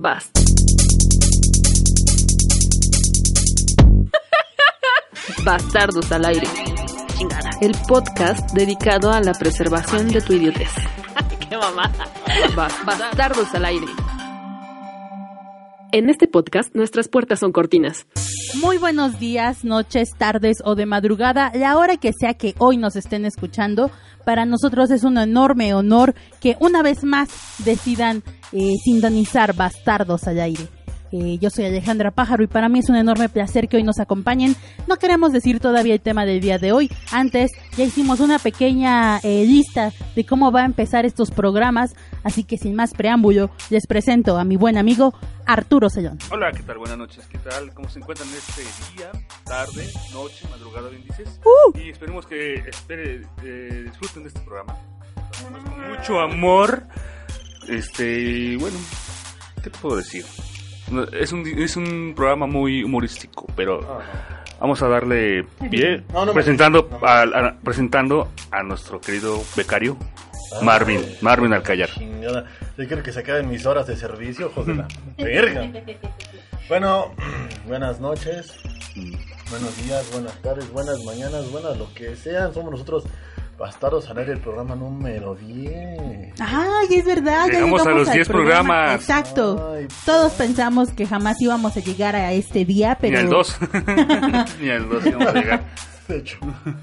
Bast. Bastardos al aire. El podcast dedicado a la preservación de tu idiotez. ¡Qué mamada! Bas- Bastardos al aire. En este podcast, nuestras puertas son cortinas. Muy buenos días, noches, tardes o de madrugada, la hora que sea que hoy nos estén escuchando. Para nosotros es un enorme honor que una vez más decidan eh, sintonizar Bastardos al aire. Eh, yo soy Alejandra Pájaro y para mí es un enorme placer que hoy nos acompañen. No queremos decir todavía el tema del día de hoy. Antes ya hicimos una pequeña eh, lista de cómo va a empezar estos programas. Así que sin más preámbulo, les presento a mi buen amigo Arturo Sellón. Hola, ¿qué tal? Buenas noches, ¿qué tal? ¿Cómo se encuentran este día, tarde, noche, madrugada, bien dices? Y esperemos que espere, eh, disfruten de este programa. Con mucho amor. Este, y bueno, ¿qué te puedo decir? Es un, es un programa muy humorístico, pero vamos a darle pie No, no presentando, a, a- presentando a nuestro querido becario Marvin, Marvin Alcayar. Chingada. Yo quiero que se acaben mis horas de servicio, hijos de la verga. Bueno, buenas noches, buenos días, buenas tardes, buenas mañanas, buenas lo que sean. Somos nosotros Bastardos al aire, el programa número 10. ¡Ay, es verdad! ya Llegamos a los al 10 programa. programas. Exacto. Ay, Todos pensamos que jamás íbamos a llegar a este día, pero... Ni al 2. Ni al 2 íbamos a llegar. De hecho.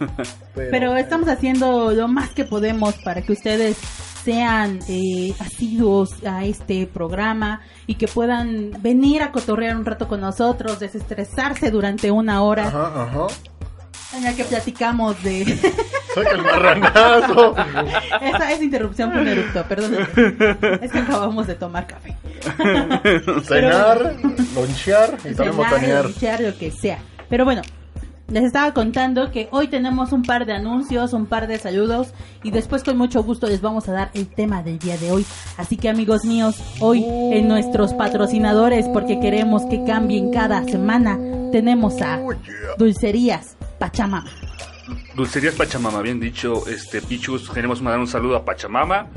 Pero estamos haciendo lo más que podemos para que ustedes sean eh, asiduos a este programa y que puedan venir a cotorrear un rato con nosotros, desestresarse durante una hora Ajá, ajá. en la que platicamos de... Saca el marranazo. esa, esa interrupción fue un eructo, perdón. Es que acabamos de tomar café. Cenar, lonchear y también cenar, botanear. linchar, lo que sea. Pero bueno, les estaba contando que hoy tenemos un par de anuncios, un par de saludos y después con mucho gusto les vamos a dar el tema del día de hoy. Así que amigos míos, hoy en nuestros patrocinadores, porque queremos que cambien cada semana, tenemos a Oh. Dulcerías Pachamama. Dulcerías Pachamama, bien dicho, este Pichus, queremos mandar un saludo a Pachamama,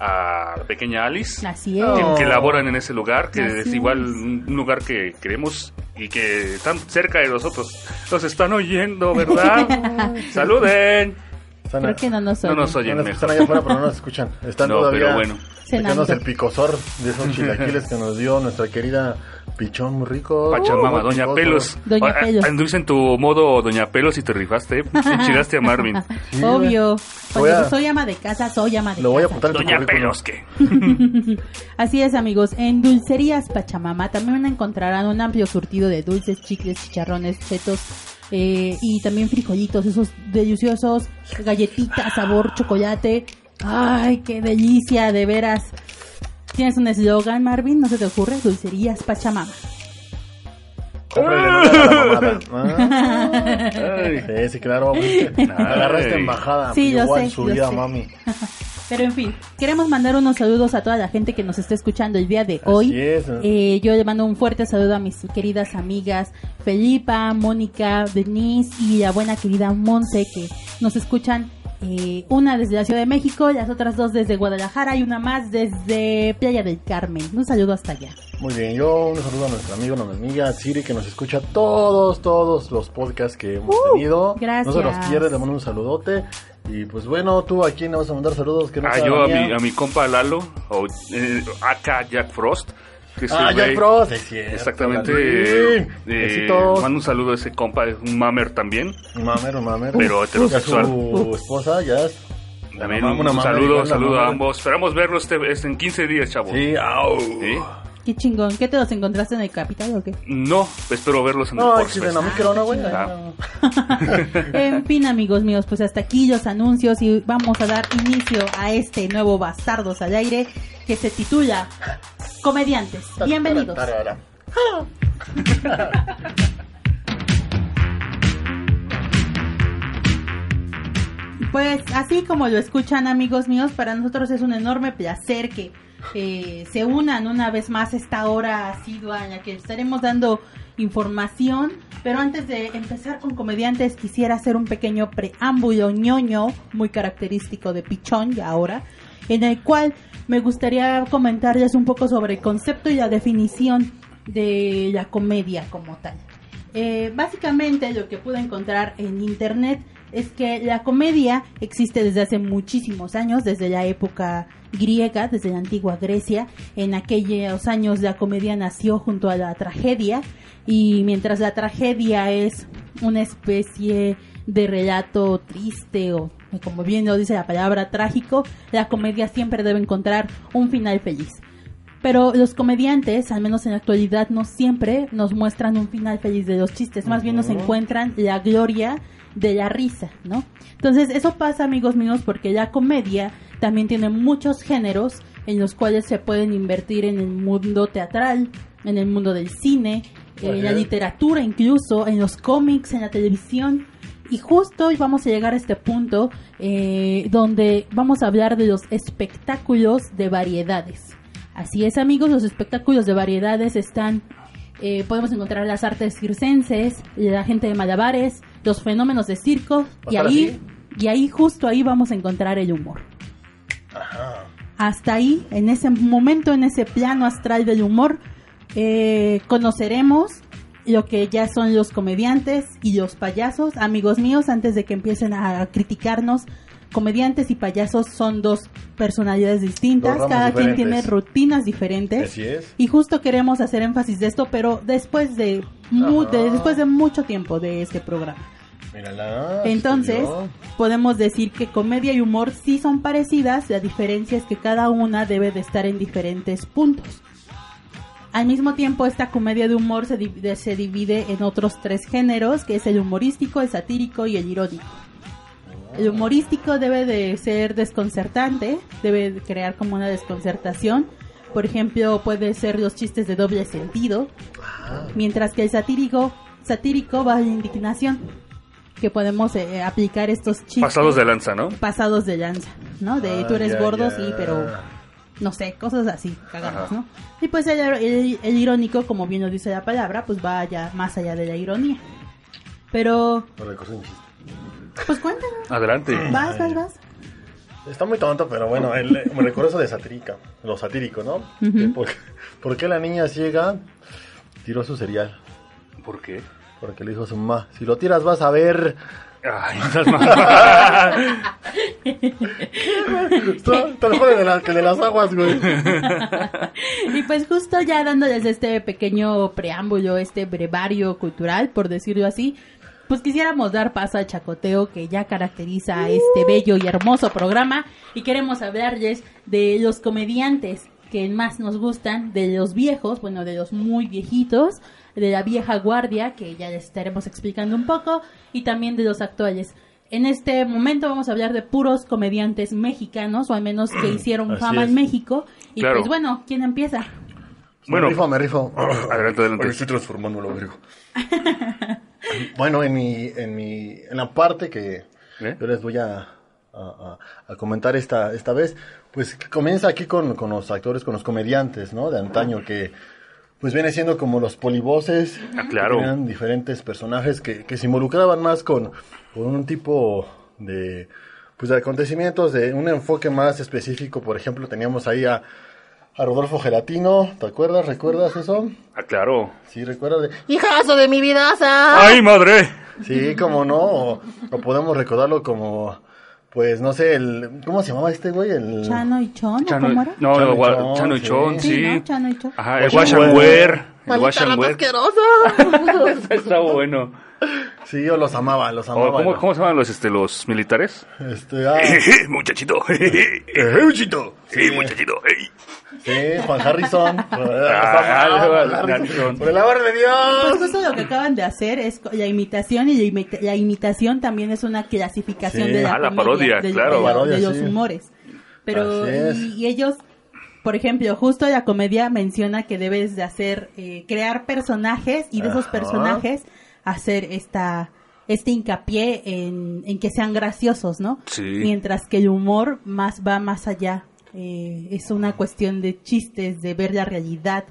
a la pequeña Alice, Así es. que, Oh. que laboran en ese lugar, que Así es igual un lugar que queremos y que están cerca de nosotros. Nos están oyendo, ¿verdad? Saluden. Están, Creo que no nos No oyen. nos oyen están mejor. allá afuera, pero no nos escuchan. Están No, todavía pero bueno. Cenando. sacándose el picosor de esos chilaquiles que nos dio nuestra querida Pichón, muy rico. Pachamama, Uh, Doña. Pelos. Doña Ah, Pelos. Anduve en tu modo Doña Pelos y te rifaste. Enchilaste a Marvin. Sí, Obvio. Voy Cuando a- soy ama de casa, soy ama de Lo voy a casa. apuntar en tu Doña currículum. Pelos, ¿qué? Así es, amigos. En Dulcerías Pachamama también encontrarán un amplio surtido de dulces, chicles, chicharrones, chetos eh, y también frijolitos, esos deliciosos galletitas, sabor chocolate. Ay, qué delicia, de veras. ¿Tienes un eslogan, Marvin? ¿No se te ocurre? Dulcerías Pachamama. Cómprale nombre a la mamada. Ah. Ay. Sí, sí, claro. agarraste Ay. embajada. Sí, yo Igual sé, su yo vida, sé. mami. Pero en fin, queremos mandar unos saludos a toda la gente que nos está escuchando el día de hoy. Así es. Eh, yo le mando un fuerte saludo a mis queridas amigas Felipa, Mónica, Denise y la buena querida Monse que nos escuchan. Eh, una desde la Ciudad de México, las otras dos desde Guadalajara y una más desde Playa del Carmen. Un saludo hasta allá. Muy bien, yo un saludo a nuestro amigo, nuestra amiga Siri, que nos escucha todos, todos los podcasts que hemos tenido. gracias. No se los pierde, le mando un saludote. Y pues bueno, tú a quién le vas a mandar saludos que no Ah, yo a mi, a mi compa Lalo, o eh, acá Jack Frost. Ah, Jack Frost, es cierto. Exactamente. Eh, eh, mando un saludo a ese compa, es un mamer también. Un mamer, un mamer. Pero heterosexual. su esposa ya es... También Una un, una saludo, mamá, saludo una a ambos. Esperamos verlos este, este en 15 días, chavos. Sí, au. ¿Sí? Qué chingón. ¿Qué te los encontraste en el capital o qué? No, espero verlos en No, el de no me no, güey. Ah. En fin, amigos míos, pues hasta aquí los anuncios y vamos a dar inicio a este nuevo Bastardos al aire que se titula Comediantes. Bienvenidos. Pues así como lo escuchan amigos míos, para nosotros es un enorme placer que eh, se unan una vez más esta hora asidua en la que estaremos dando información. Pero antes de empezar con comediantes quisiera hacer un pequeño preámbulo ñoño muy característico de Pichón y ahora, en el cual me gustaría comentarles un poco sobre el concepto y la definición de la comedia como tal. Eh, básicamente lo que pude encontrar en internet es que la comedia existe desde hace muchísimos años, desde la época griega, desde la antigua Grecia. En aquellos años la comedia nació junto a la tragedia y mientras la tragedia es una especie de relato triste o como bien lo dice la palabra trágico, la comedia siempre debe encontrar un final feliz. Pero los comediantes, al menos en la actualidad, no siempre nos muestran un final feliz de los chistes, más bien nos encuentran la gloria de la risa, ¿no? Entonces, eso pasa, amigos míos, porque la comedia también tiene muchos géneros en los cuales se pueden invertir en el mundo teatral, en el mundo del cine, en la literatura incluso, en los cómics, en la televisión. Y justo hoy vamos a llegar a este punto eh, donde vamos a hablar de los espectáculos de variedades. Así es amigos, los espectáculos de variedades están, eh, podemos encontrar las artes circenses, la gente de malabares, los fenómenos de circo y ahí, y ahí justo ahí vamos a encontrar el humor. Hasta ahí, en ese momento, en ese plano astral del humor, eh, conoceremos lo que ya son los comediantes y los payasos. Amigos míos, antes de que empiecen a criticarnos, comediantes y payasos son dos personalidades distintas, cada quien tiene rutinas diferentes. Y justo queremos hacer énfasis de esto, pero después de, después de mucho tiempo de este programa. Entonces, podemos decir que comedia y humor sí son parecidas, la diferencia es que cada una debe de estar en diferentes puntos. Al mismo tiempo, esta comedia de humor se, se divide en otros tres géneros, que es el humorístico, el satírico y el irónico. El humorístico debe de ser desconcertante, debe de crear como una desconcertación. Por ejemplo, puede ser los chistes de doble sentido, mientras que el satírico, satírico va a la indignación, que podemos eh, aplicar estos chistes. Pasados de lanza, ¿no? Pasados de lanza, ¿no? De tú eres gordo, sí, pero no sé, cosas así, cagadas, ¿no? Y pues el, irónico, como bien lo dice la palabra, pues va allá, más allá de la ironía. Pero... Pues cuéntanos. Adelante. Vas, vas, vas. Está muy tonto, pero bueno, me recuerdo eso de satírica, lo satírico, ¿no? por, qué la niña ciega tiró su cereal? ¿Por qué? Porque le dijo a su mamá, si lo tiras vas a ver Ay, estás mal. De, de las aguas, güey. y pues justo ya dándoles este pequeño preámbulo, este brevario cultural, por decirlo así, pues quisiéramos dar paso al chacoteo que ya caracteriza a este bello y hermoso programa y queremos hablarles de los comediantes que más nos gustan, de los viejos, bueno, de los muy viejitos, de la vieja guardia, que ya les estaremos explicando un poco, y también de los actuales. En este momento vamos a hablar de puros comediantes mexicanos, o al menos que hicieron fama en México. Y pues bueno, ¿quién empieza? Bueno, me rifo, me rifo. Adelante, adelante. estoy transformando lo bueno, en mi, en mi, en la parte que ¿Eh? yo les voy a, a, comentar esta, esta vez, pues comienza aquí con, con los actores, con los comediantes, ¿no? De antaño que pues viene siendo como los polivoces. Ah, claro. eran diferentes personajes que, que se involucraban más con, con, un tipo de, pues de acontecimientos, de un enfoque más específico. Por ejemplo, teníamos ahí a, a Rodolfo Gelatino, ¿te acuerdas? ¿Recuerdas eso? Ah, claro. Sí, recuerdas de... ¡Hijazo de mi vida! ¡Ay, madre! Sí, como no, o podemos recordarlo como pues no sé, el ¿cómo se llamaba este güey? El Chano y Chon, Chano, ¿cómo era? No, Chano, y Chon, Chano y Chon, sí. sí. Chano y Chon. Ajá, el Wash and Wear, el Wash and Wear. Está bueno. Sí, yo los amaba, los amaba. ¿Cómo, ¿Cómo se llaman los este los militares? Este, ah. muchachito. muchachito. Sí, muchachito. Sí, Juan Harrison. Ah, por el amor de Dios. Pues justo lo que acaban de hacer es la imitación y la, imitación también es una clasificación de la, ah, parodia, de, claro. de, los humores. Pero y, ellos, por ejemplo, justo la comedia menciona que debes de hacer, eh, crear personajes y de esos personajes hacer esta este hincapié en, en, que sean graciosos, ¿no? Sí. Mientras que el humor más va más allá eh, es una cuestión de chistes, de ver la realidad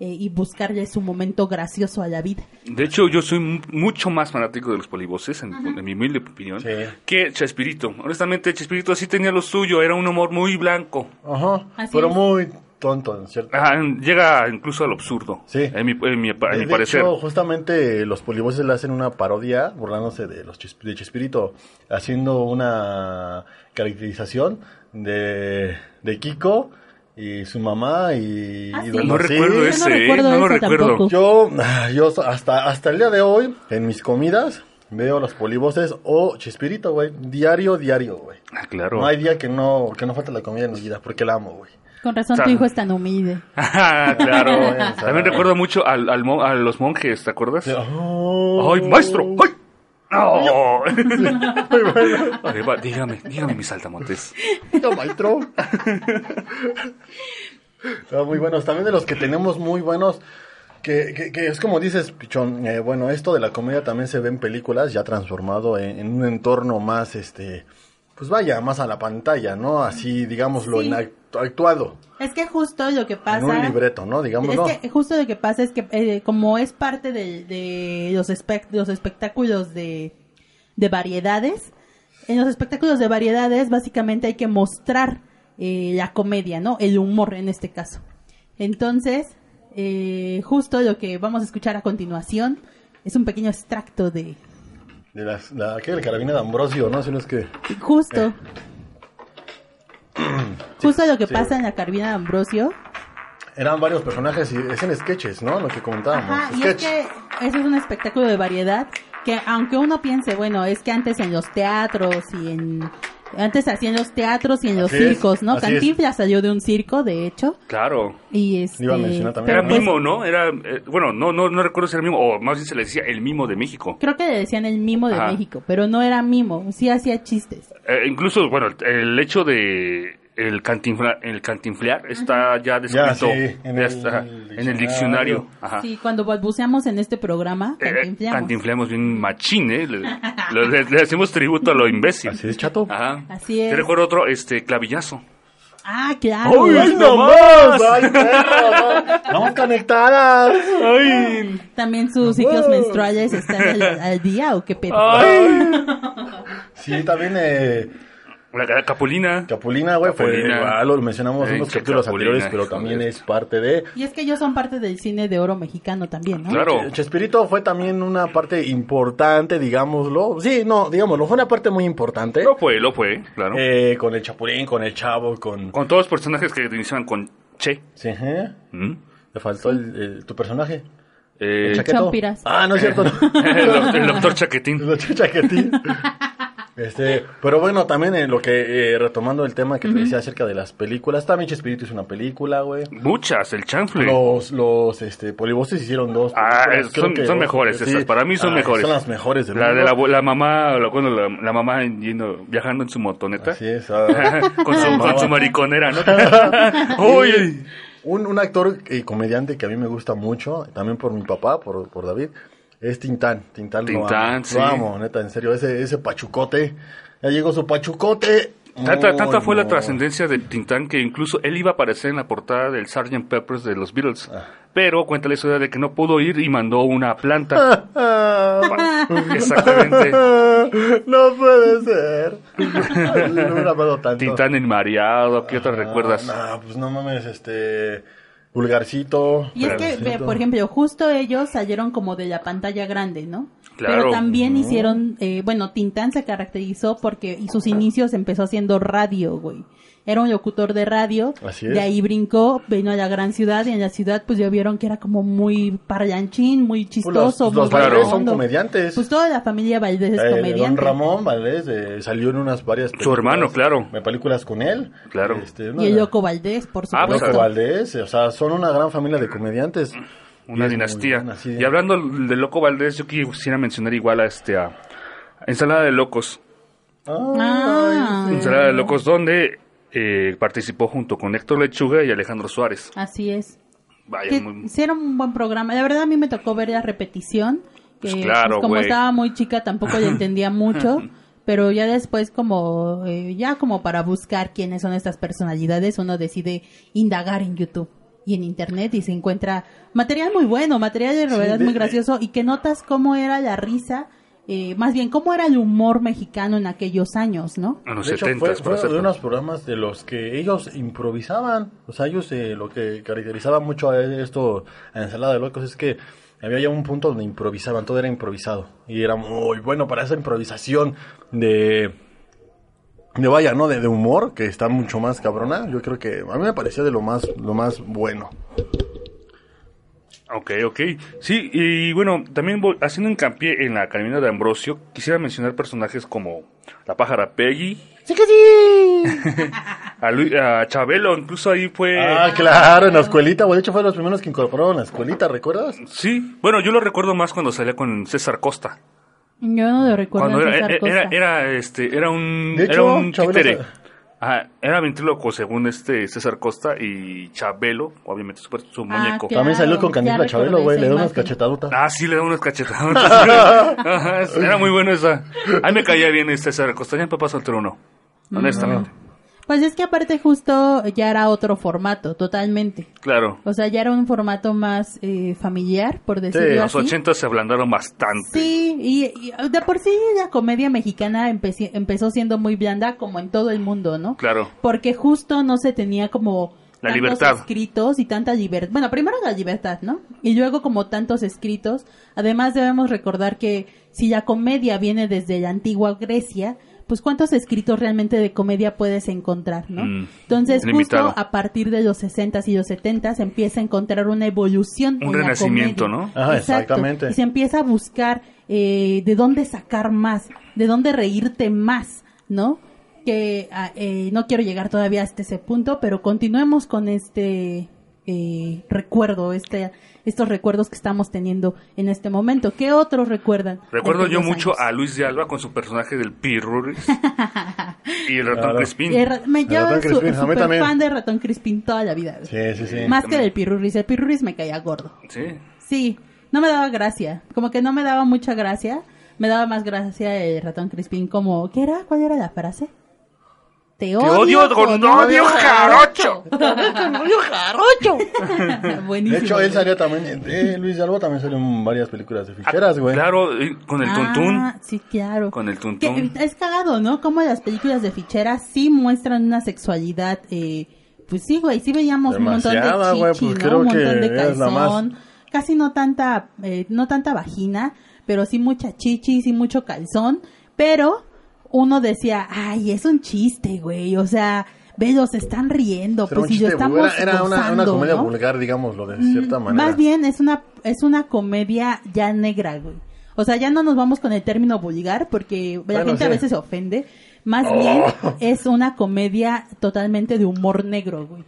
eh, y buscarle su momento gracioso a la vida. De hecho, yo soy mu- mucho más fanático de los polivoces, en, en mi humilde opinión, Sí. que Chespirito. Honestamente, Chespirito sí tenía lo suyo, era un humor muy blanco. Ajá. Así pero es. muy tonto, en cierto. Ajá, llega incluso al absurdo, Sí. en mi, en mi, en mi de parecer. hecho, justamente los polivoces le hacen una parodia, burlándose de los Chesp- de Chespirito, haciendo una caracterización de, de Kiko y su mamá y, Ah, y sí. No recuerdo Yo no ese, recuerdo no lo eso recuerdo. tampoco. Yo, yo hasta, hasta el día de hoy, en mis comidas, veo los polivoces o Chespirito, güey. Diario, diario, güey. Ah, claro. No hay día que no, que no falte la comida en mi vida, porque la amo, güey. Con razón tu hijo es tan humilde. Ah, claro. Bueno, También recuerdo mucho al, al mo- a los monjes, ¿te acuerdas? Oh. ¡Ay, maestro! ¡Ay! ¡No! Ay, va, dígame, dígame, mis saltamontes. No, maestro. Ah, muy buenos. También de los que tenemos muy buenos. Que, que, que es como dices, Pichón. eh, bueno, esto de la comedia también se ve en películas, ya transformado en, en un entorno más, este. Pues vaya, más a la pantalla, ¿no? Así, digámoslo, Sí. en act- actuado. Es que justo lo que pasa... En un libreto, ¿no? Digámoslo. Es que justo lo que pasa es que eh, como es parte de, de los, espect- los espectáculos de, de variedades, en los espectáculos de variedades básicamente hay que mostrar eh, la comedia, ¿no? El humor en este caso. Entonces, eh, justo lo que vamos a escuchar a continuación es un pequeño extracto de... De las, la, ¿qué? El carabina de Ambrosio, ¿no? Si no es que. Justo. justo lo que sí. pasa en la Carvina de Ambrosio. Eran varios personajes y es en sketches, ¿no? Lo que comentábamos. Ajá, y es que eso es un espectáculo de variedad que aunque uno piense, bueno, es que antes en los teatros y en... Antes hacían los teatros y en los Así es, circos, ¿no? Cantinflas salió de un circo, de hecho, Claro. y este... Iba a mencionar también. Era pero pues, mimo, ¿no? Era, eh, bueno, no, no, no recuerdo si era mimo, o más bien se le decía el mimo de México. Creo que le decían el mimo de Ajá. México, pero no era mimo, sí hacía chistes. Eh, incluso, bueno, el hecho de el, cantinfla- el cantinflear está ya Ya, descrito sí, en ya el está, en el diccionario. Ajá. Sí, cuando balbuceamos en este programa, Eh, cantinfleamos. cantinfleamos bien machín, ¿eh? Le, le- le hacemos tributo a lo imbécil. Así es, chato. Ajá. Así es. Te recuerdo otro, este, clavillazo. Ah, claro. ¡Ay, ¡Ay, no más! ¡Ay! ¡Vamos conectadas! ¡Ay! También sus ciclos menstruales están al, al día o qué pedo. ¡Ay! Sí, también eh, La, capulina. Capulina, güey, fue igual, lo mencionamos en unos capítulos Capulina, anteriores, pero también es parte de... Y es que ellos son parte del cine de oro mexicano también, ¿no? Claro. Ch- Chespirito fue también una parte importante, digámoslo. Sí, no, digámoslo, fue una parte muy importante. Lo fue, lo fue, claro. Eh, con el Chapulín, con el Chavo, con... Con todos los personajes que iniciaban con Che. Sí, ¿eh? ¿Mm? Le faltó el, el- tu personaje. Eh, El chaqueto. Chompiras. Ah, no es cierto, no. el, el doctor Chaquetín. El chaquetín. Este, pero bueno, también en lo que, eh, retomando el tema que te decía acerca de las películas, también Chespirito es una película, güey. Muchas, el chanfle. Los, los, este, polivoces hicieron dos. Ah, es- creo son- que son dos, mejores sí. esas, para mí son Ay, mejores. Son las mejores del La de mundo. la, abu- la mamá, la, cuando la, la mamá yendo, viajando en su motoneta. Así es. ah. con, su, con su mariconera, ¿no? Uy. Un, un actor y comediante que a mí me gusta mucho, también por mi papá, por, por David, es Tintán. Tintán, lo Tintán, amo. sí. Lo amo, neta, en serio. Ese, ese pachucote. Ya llegó su pachucote. Tanta, tanta fue la trascendencia de Tintán que incluso él iba a aparecer en la portada del Sgt. Peppers de los Beatles. Ah. Pero cuenta la historia de que no pudo ir y mandó una planta. Exactamente. no puede ser. No me la tanto. Tintán enmareado, ¿qué otras Ah, recuerdas? No, pues no mames, este. Vulgarcito. Y es que, ve, por ejemplo, justo ellos salieron como de la pantalla grande, ¿no? Claro. Pero también hicieron, eh, bueno, Tintán se caracterizó porque y sus inicios empezó haciendo radio, güey. Era un locutor de radio, Así es. de ahí brincó, vino a la gran ciudad y en la ciudad pues ya vieron que era como muy parlanchín, muy Pues chistoso, los, muy los Valdés son comediantes. Pues toda la familia Valdés es Eh, don comediante. Ramón Valdés eh, salió en unas varias películas. hermano, claro. eh, Películas con él. Claro. Este, Y el Loco Valdés, por Ah, pues, supuesto. Loco Valdés, o sea, son una gran familia de comediantes. Una dinastía. Y hablando de Loco Valdés, yo quisiera mencionar igual a este a Ensalada de Locos. Ah. Ensalada de Locos, donde eh, participó junto con Héctor Lechuga y Alejandro Suárez. Así es. Vaya, que muy- hicieron un buen programa. La verdad a mí me tocó ver la repetición. Que, Pues claro, pues, como estaba muy chica tampoco le entendía mucho. Pero ya después como, eh, ya como para buscar quiénes son estas personalidades, uno decide indagar en YouTube. y en internet y se encuentra material muy bueno, material de de- muy gracioso y que notas cómo era la risa, eh, más bien cómo era el humor mexicano en aquellos años, ¿no? En los De hecho, 70 fue, fue hacer- de unos programas de los que ellos improvisaban. O sea, ellos eh, lo que caracterizaba mucho a esto, a Ensalada de Locos, es que había ya un punto donde improvisaban, todo era improvisado. Y era muy bueno para esa improvisación de... De vaya, ¿no? De, de humor, que está mucho más cabrona. Yo creo que a mí me parecía de lo más, lo más bueno. Ok, ok. Sí, y bueno, también voy- haciendo hincapié en la Carmina de Ambrosio, quisiera mencionar personajes como la pájara Peggy, ¡Sí que sí! a, Chabelo, incluso ahí fue... ah, claro, en la escuelita. güey. De hecho, fue de los primeros que incorporaron la escuelita, ¿recuerdas? Sí, bueno, yo lo recuerdo más cuando salía con César Costa. Yo no lo recuerdo. Cuando era, César era, Costa. era, este, era un, De era hecho, un Chabelo títere. Ajá, era ventríloco según este César Costa y Chabelo, obviamente su, su Ah, muñeco. claro. También salió con recordé Chabelo, güey. Le da unas cachetadotas. Ah, sí, le da unas cachetadas. Ajá, era muy bueno esa. A mí me caía bien este César Costa, ya en Papá Soltero no, honestamente. Pues es que aparte justo ya era otro formato, totalmente. Claro, O sea, ya era un formato más eh, familiar, por decirlo Sí, los así. 80 se ablandaron bastante. Sí, y, y de por sí la comedia mexicana empezó siendo muy blanda como en todo el mundo, ¿no? Claro, Porque justo no se tenía como La tantos libertad. escritos y tanta libertad. Bueno, primero la libertad, ¿no? Y luego como tantos escritos. Además debemos recordar que si la comedia viene desde la antigua Grecia, pues cuántos escritos realmente de comedia puedes encontrar, ¿no? Mm, Entonces limitado. justo a partir de los 60s y los 70s se empieza a encontrar una evolución Un en la renacimiento, comedia. ¿no? Ajá, Exacto. exactamente. Y se empieza a buscar eh, de dónde sacar más, de dónde reírte más, ¿no? Que ah, eh, no quiero llegar todavía hasta ese punto, pero continuemos con este eh, recuerdo, este, estos recuerdos que estamos teniendo en este momento. ¿Qué otros recuerdan? recuerdo yo mucho años? a Luis de Alba con su personaje del Pirruris y el ratón Claro. Crispín. Y el ra- me, ratón su- súper también. fan de Ratón Crispín toda la vida. Sí, sí, sí. Más que del Pirurris. El Pirurris me caía gordo. Sí. Sí, no me daba gracia. Como que no me daba mucha gracia. Me daba más gracia el ratón Crispín como... ¿Qué era? ¿Cuál era la frase? Te odio, odio con odio jarocho. Buenísimo. De hecho, él salió también, eh, Luis de Alba también salió en varias películas de ficheras, güey. Claro, y con el Ah, tuntún. sí, claro. Con el Que tuntún. es cagado, ¿no? Como las películas de ficheras sí muestran una sexualidad... Eh, pues sí, güey, sí veíamos un montón de chichi, güey, pues ¿no? creo Un montón que de más- calzón. Casi no tanta, eh, no tanta vagina, pero sí mucha chichi, sí mucho calzón. Pero uno decía, ay, es un chiste, güey. O sea, velos, se están riendo. Pues si chiste, estamos era, era una, comedia ¿no? vulgar, digámoslo, de Mm, cierta manera. Más bien es una es una comedia ya negra, güey. O sea, ya no nos vamos con el término vulgar porque la gente a veces se ofende. Más Oh. bien es una comedia totalmente de humor negro, güey.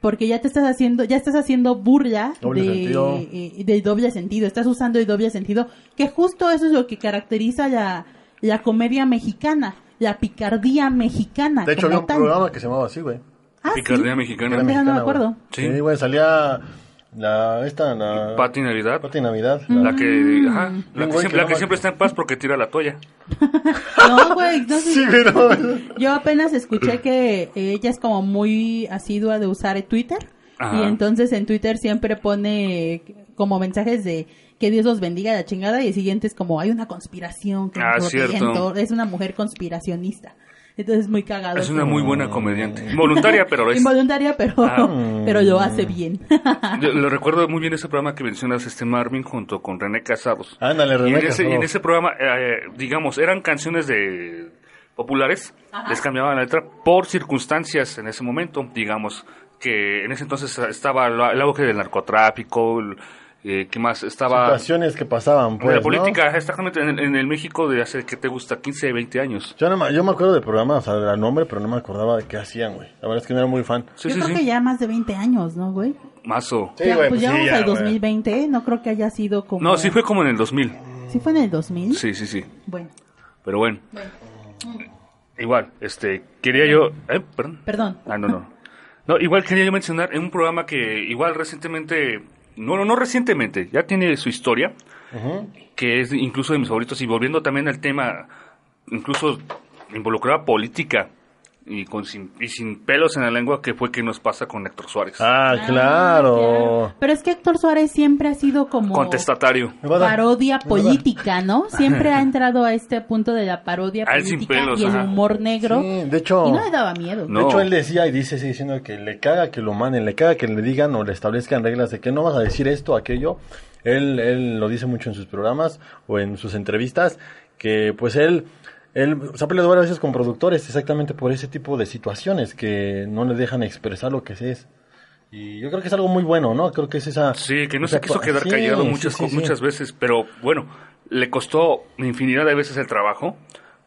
Porque ya te estás haciendo, ya estás haciendo burla Doble de, eh, del doble sentido. Estás usando el doble sentido, que justo eso es lo que caracteriza la, la comedia mexicana, la picardía mexicana. De hecho, había un tal. programa que se llamaba así, güey. Ah, Picardía sí. mexicana. Era no me mexicana, acuerdo. Sí. Sí, güey, salía la, esta, la... Pati Navidad. Pati Navidad. La la- que, ajá, la Un que, siempre, que la no que siempre está en paz porque tira la toalla. No, güey, no sé. Sí, pero... Yo apenas escuché que ella es como muy asidua de usar Twitter Ajá. y entonces en Twitter siempre pone como mensajes de que Dios los bendiga la chingada y el siguiente es como hay una conspiración que Ah, nos protege en cierto. todo". es una mujer conspiracionista. Entonces es muy cagado. Es una como- muy buena comediante. Involuntaria, pero es. involuntaria, pero Ah. pero lo hace bien. Yo lo recuerdo muy bien ese programa que mencionas, este Marvin, junto con René Casados. Ándale, Y en René ese, y en ese programa, eh, digamos, eran canciones de populares, les cambiaban la letra por circunstancias en ese momento, digamos, que en ese entonces estaba el el auge del narcotráfico, el, eh, ¿qué más? Estaba Situaciones que pasaban, pues, la ¿no? política, exactamente, en, en el México de hace, que te gusta? 15, 20 años. Yo, no me, yo me acuerdo del programa, o sea, del nombre, pero no me acordaba de qué hacían, güey. La verdad es que no era muy fan. Sí, Yo sí, creo sí. que ya más de 20 años, ¿no, güey? Mazo. Sí, Ya, güey, pues pues ya vamos ya, al güey. 2020, no creo que haya sido como... No, sí fue como en el 2000. ¿Sí fue en el 2000? Sí, sí, sí. Bueno, Pero bueno. Igual, este, quería yo... ¿Eh? Perdón. perdón. Ah, no, no. No, igual quería yo mencionar en un programa que igual recientemente, no, no, no recientemente, ya tiene su historia, que es incluso de mis favoritos, y volviendo también al tema, incluso involucrada política, y, con sin, y sin pelos en la lengua, que fue que nos pasa con Héctor Suárez. Ah, Ah, claro. Pero es que Héctor Suárez siempre ha sido como Contestatario. Parodia política, ¿no? Siempre ha entrado a este punto de la parodia A él sin política pelos, y el ajá. humor negro. Sí, de hecho, Y no le daba miedo. No. de hecho él decía y dice sigue diciendo que le caga que lo manden, le caga que le digan o le establezcan reglas de que no vas a decir esto, aquello. Él, él lo dice mucho en sus programas o en sus entrevistas, que pues él, él se ha peleado varias veces con productores exactamente por ese tipo de situaciones que no le dejan expresar lo que es. Y yo creo que es algo muy bueno, ¿no? Creo que es esa... Sí, que no esa se quiso quedar sí, callado muchas, sí, sí. muchas veces, pero bueno, le costó infinidad de veces el trabajo,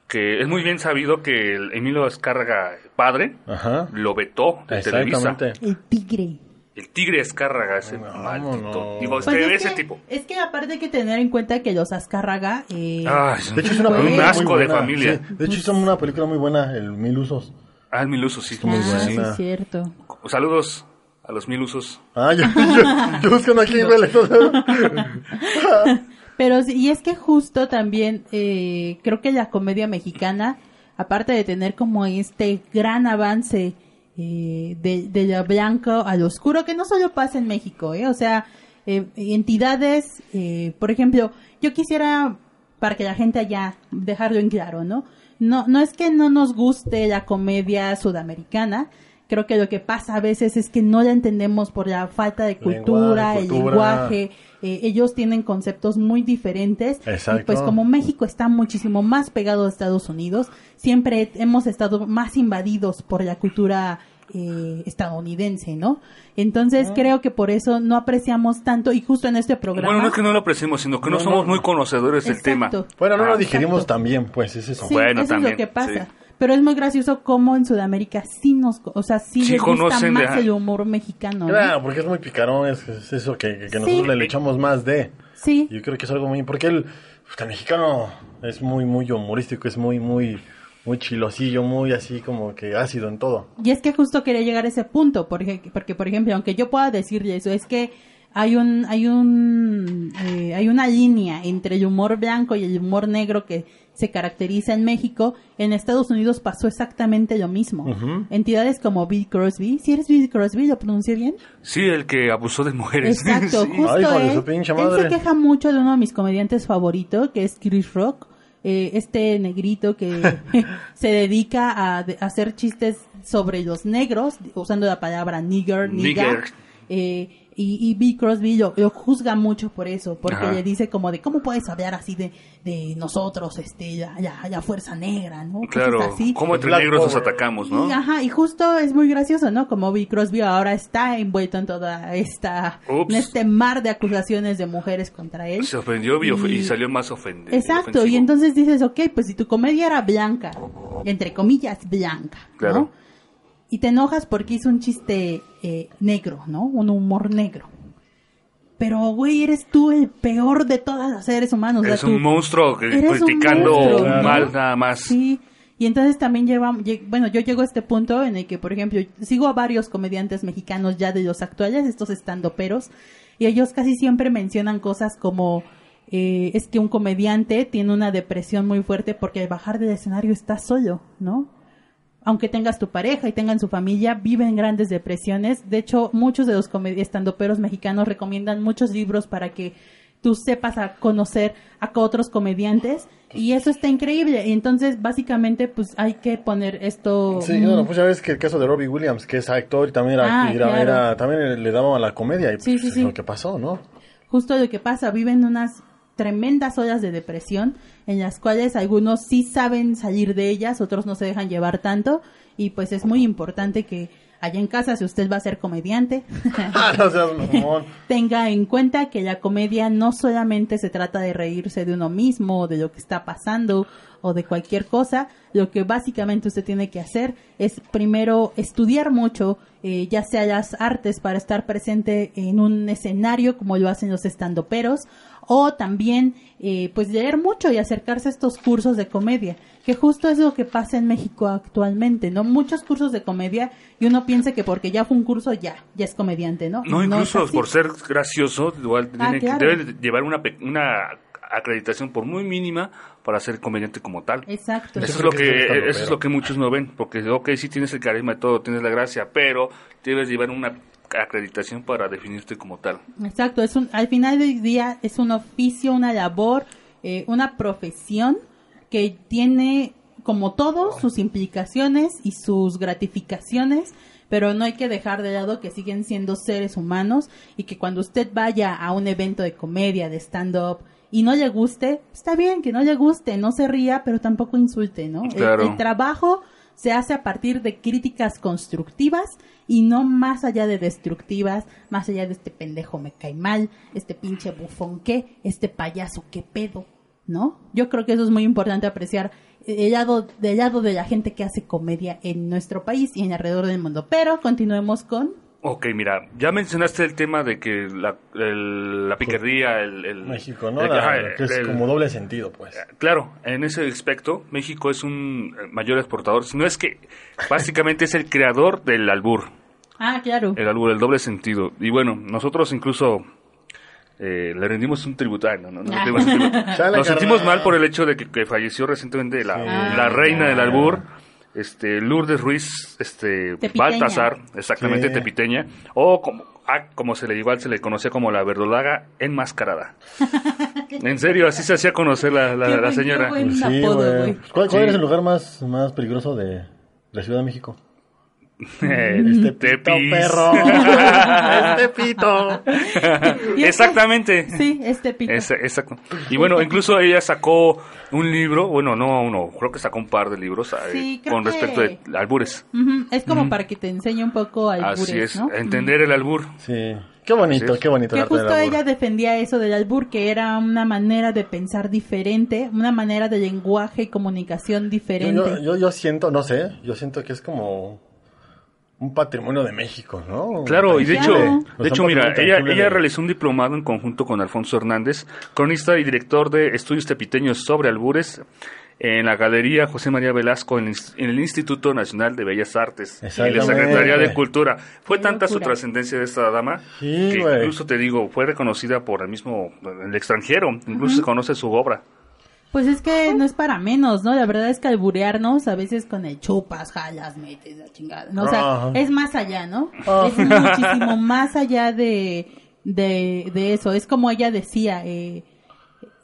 que es muy bien sabido que el Emilio Escárraga, padre, Ajá. lo vetó de Televisa. Exactamente. El tigre. El tigre Escárraga, ese Vámonos. maldito. Digo, Pues es ese que- tipo. Es que aparte hay que tener en cuenta que los Azcárraga... Eh, Ay, De hecho, es una película un asco muy de buena, familia. sí. De hecho, hizo una película muy buena, El Mil Usos. Ah, el mil usos, sí. muy ah, sí, es cierto. Saludos a los mil usos. Ah, yo, yo, yo buscando aquí. Pero sí, y es que justo también eh, creo que la comedia mexicana, aparte de tener como este gran avance eh, de, de lo blanco al oscuro, que no solo pasa en México, ¿eh? o sea, eh, entidades, eh, por ejemplo, yo quisiera, para que la gente allá, dejarlo en claro, ¿no? No, no es que no nos guste la comedia sudamericana, creo que lo que pasa a veces es que no la entendemos por la falta de Lenguaje, cultura, el lenguaje, eh, ellos tienen conceptos muy diferentes Exacto. y pues como México está muchísimo más pegado a Estados Unidos, siempre hemos estado más invadidos por la cultura eh, estadounidense, ¿no? Entonces creo que por eso no apreciamos tanto y justo en este programa. Bueno, no es que no lo apreciemos, sino que no, No, somos no. muy conocedores del tema. Bueno, no Ah, lo digerimos bien, pues, es eso. Sí, Bueno, eso también, es lo que pasa. sí. Pero es muy gracioso cómo en Sudamérica sí nos, o sea, sí, Sí les gusta conocen de- más el humor mexicano. ¿no? Claro, porque es muy picarón, es, es eso que, que- que Sí. nosotros le, le echamos más de. Sí. Yo creo que es algo muy... Porque el, el mexicano es muy, muy humorístico, es muy, muy, muy chilosillo, muy así como que ácido en todo. Y es que justo quería llegar a ese punto, porque, porque por ejemplo, aunque yo pueda decirle eso, es que hay un, hay un, eh, hay una línea entre el humor blanco y el humor negro que se caracteriza en México. En Estados Unidos pasó exactamente lo mismo. Entidades como Bill Crosby, si eres Bill Crosby, lo pronuncié bien. Sí, el que abusó de mujeres. Exacto, Sí. justo Ay, él, su pinche él se queja mucho de uno de mis comediantes favoritos, que es Chris Rock, eh, este negrito que se dedica a, hacer chistes sobre los negros, usando la palabra nigger. Nigger. Eh, y, y Bill Crosby lo, lo juzga mucho por eso, porque Ajá. le dice como de, ¿cómo puedes hablar así de, de nosotros, este, la, la- la fuerza negra, ¿no? Claro, así. como entre Black negros nos atacamos, ¿no? Y, ajá, y justo es muy gracioso, ¿no? Como Bill Crosby ahora está envuelto en toda esta, Ups. en este mar de acusaciones de mujeres contra él. Se ofendió y, Y- salió más ofendido. Exacto, y entonces dices, ok, pues si tu comedia era blanca, entre comillas, blanca, Claro. ¿no? Y te enojas porque hizo un chiste eh, negro, ¿no? Un humor negro. Pero, güey, eres tú el peor de todos los seres humanos. o sea, Es tú- un monstruo que Eres un criticando monstruo, ¿no? mal nada más. Sí, y entonces también lleva, lle- bueno, yo llego a este punto en el que, por ejemplo, sigo a varios comediantes mexicanos ya de los actuales, estos estandoperos, y ellos casi siempre mencionan cosas como, eh, es que un comediante tiene una depresión muy fuerte porque al bajar del escenario está solo, ¿no? Aunque tengas tu pareja y tengan su familia, viven grandes depresiones. De hecho, muchos de los estandoperos mexicanos recomiendan muchos libros para que tú sepas a conocer a otros comediantes y eso está increíble. Entonces, básicamente, pues hay que poner esto. Sí, no, pues ya ves que el caso de Robbie Williams, que es actor y también era, Ah, era- claro. era- también le daba a la comedia y pues, Sí, sí, es sí. lo que pasó, ¿no? justo lo que pasa, viven unas tremendas olas de depresión en las cuales algunos sí saben salir de ellas, otros no se dejan llevar tanto. Y pues es muy importante que allá en casa, si usted va a ser comediante, Ah, tenga en cuenta que la comedia no solamente se trata de reírse de uno mismo o de lo que está pasando o de cualquier cosa, lo que básicamente usted tiene que hacer es primero estudiar mucho, eh, ya sea las artes para estar presente en un escenario como lo hacen los estandoperos, o también eh, pues leer mucho y acercarse a estos cursos de comedia, que justo es lo que pasa en México actualmente, ¿no? Muchos cursos de comedia y uno piensa que porque ya fue un curso ya, ya es comediante, ¿no? No, incluso por ser gracioso, igual Ah, tiene que- claro. debe de llevar una, pe- una acreditación, por muy mínima, para ser comediante como tal. Exacto. Eso es Eso lo es lo que eso es lo que muchos no ven, porque ok, sí tienes el carisma y todo, tienes la gracia, pero debes llevar una acreditación para definirte como tal. Exacto, es un, al final del día es un oficio, una labor, eh, una profesión que tiene como todo sus implicaciones y sus gratificaciones, pero no hay que dejar de lado que siguen siendo seres humanos y que cuando usted vaya a un evento de comedia, de stand-up y no le guste, está bien que no le guste, no se ría, pero tampoco insulte, ¿no? El- Claro. el trabajo se hace a partir de críticas constructivas y no más allá de destructivas, más allá de este pendejo me cae mal, este pinche bufón qué, este payaso qué pedo, ¿no? Yo creo que eso es muy importante apreciar el lado, del lado de la gente que hace comedia en nuestro país y en alrededor del mundo. Pero continuemos con... Ok, mira, ya mencionaste el tema de que la, el- la picardía, el, el- México, ¿no? el- La- ajá, que es el- como doble sentido, pues. Claro, en ese aspecto, México es un eh, mayor exportador, si no es que básicamente es el creador del albur, Ah, claro. el albur, el doble sentido. Y bueno, nosotros incluso eh, le rendimos un tributo. ay, no, no, no, Ah. un Nos sentimos mal por el hecho de que, que falleció recientemente la, Sí. la Ah, reina del albur, este Lourdes Ruiz, este Tepiteña. Baltasar, exactamente Sí. tepiteña, o como, ah, como se le igual se le conocía como la verdolaga enmascarada. en serio, así se hacía conocer la, la- Qué la buen- señora. qué buen- Sí, apodo, güey. güey. ¿Cuál, cuál Sí. es el lugar más, más peligroso de la Ciudad de México? Eh, Este pito, Tepis. perro. este pito. Y Exactamente. Sí, este pito. Es- exacto. Y bueno, incluso ella sacó un libro, bueno, no uno, creo que sacó un par de libros eh, Sí, creo con respecto que- de albures. Ujú, Es como para que te enseñe un poco al Así es, ¿no? entender el albur. Sí. Qué bonito, es. qué bonito. Que el arte del justo albur. ella defendía eso del albur, que era una manera de pensar diferente, una manera de lenguaje y comunicación Yo, diferente. yo, yo, yo siento, no sé, yo siento que es como un patrimonio de México, ¿no? Claro, y de hecho, de hecho mira, ella, ella realizó un diplomado en conjunto con Alfonso Hernández, cronista y director de estudios tepiteños sobre albures en la Galería José María Velasco en el, Inst- en el Instituto Nacional de Bellas Artes y la. Secretaría de Cultura. Fue Qué tanta su trascendencia de esta dama Sí, que incluso te digo, fue reconocida por el mismo el extranjero, incluso se conoce su obra. Pues es que no es para menos, ¿no? La verdad es que alburearnos a veces con el chupas, jalas, metes la chingada, ¿no? O sea, es más allá, ¿no? Ajá. Es muchísimo más allá de, de, de eso. Es como ella decía, eh,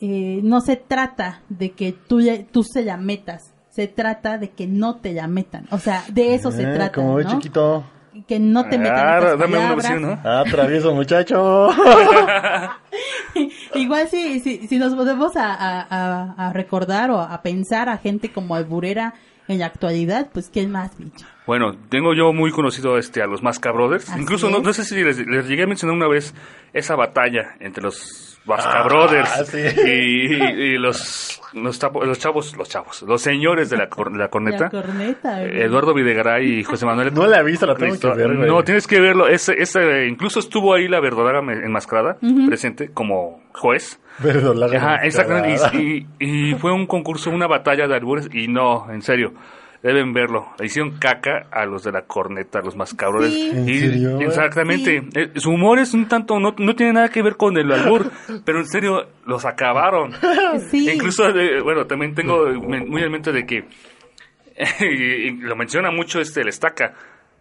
eh, no se trata de que tú, tú se la metas, se trata de que no te la metan. O sea, de eso se Eh, trata, Como ve ¿no? chiquito. Que no te metan Ah, dame una opción, ¿no? Ah, travieso muchacho. Igual si, si, si nos podemos a, a- a- recordar o a pensar a gente como alburera en la actualidad, pues ¿quién más, bicho? Bueno, tengo yo muy conocido este a los Masca Brothers. Así Incluso no, sé si les, les llegué a mencionar una vez esa batalla entre los Masca Ah, Brothers sí. y, y los, los, chapo- los chavos, los chavos, los señores de la, cor- de la corneta. La corneta. güey. Eduardo Videgaray y José Manuel. No la he visto, la tengo que ver, güey. No, tienes que verlo. Ese, ese, incluso estuvo ahí la verdadera enmascarada, presente como juez. Verdolaga Ajá, exactamente. Y, y- y fue un concurso, una batalla de albures. Y no, en serio, deben verlo. Le hicieron caca a los de la corneta, a los más cabrones. Sí. ¿En Y- serio? Exactamente. Eh, Su humor es un tanto, no, no tiene nada que ver con el albur, pero en serio, los acabaron. Sí. Incluso, eh, bueno, también tengo muy en mente de que, y lo menciona mucho este, el estaca.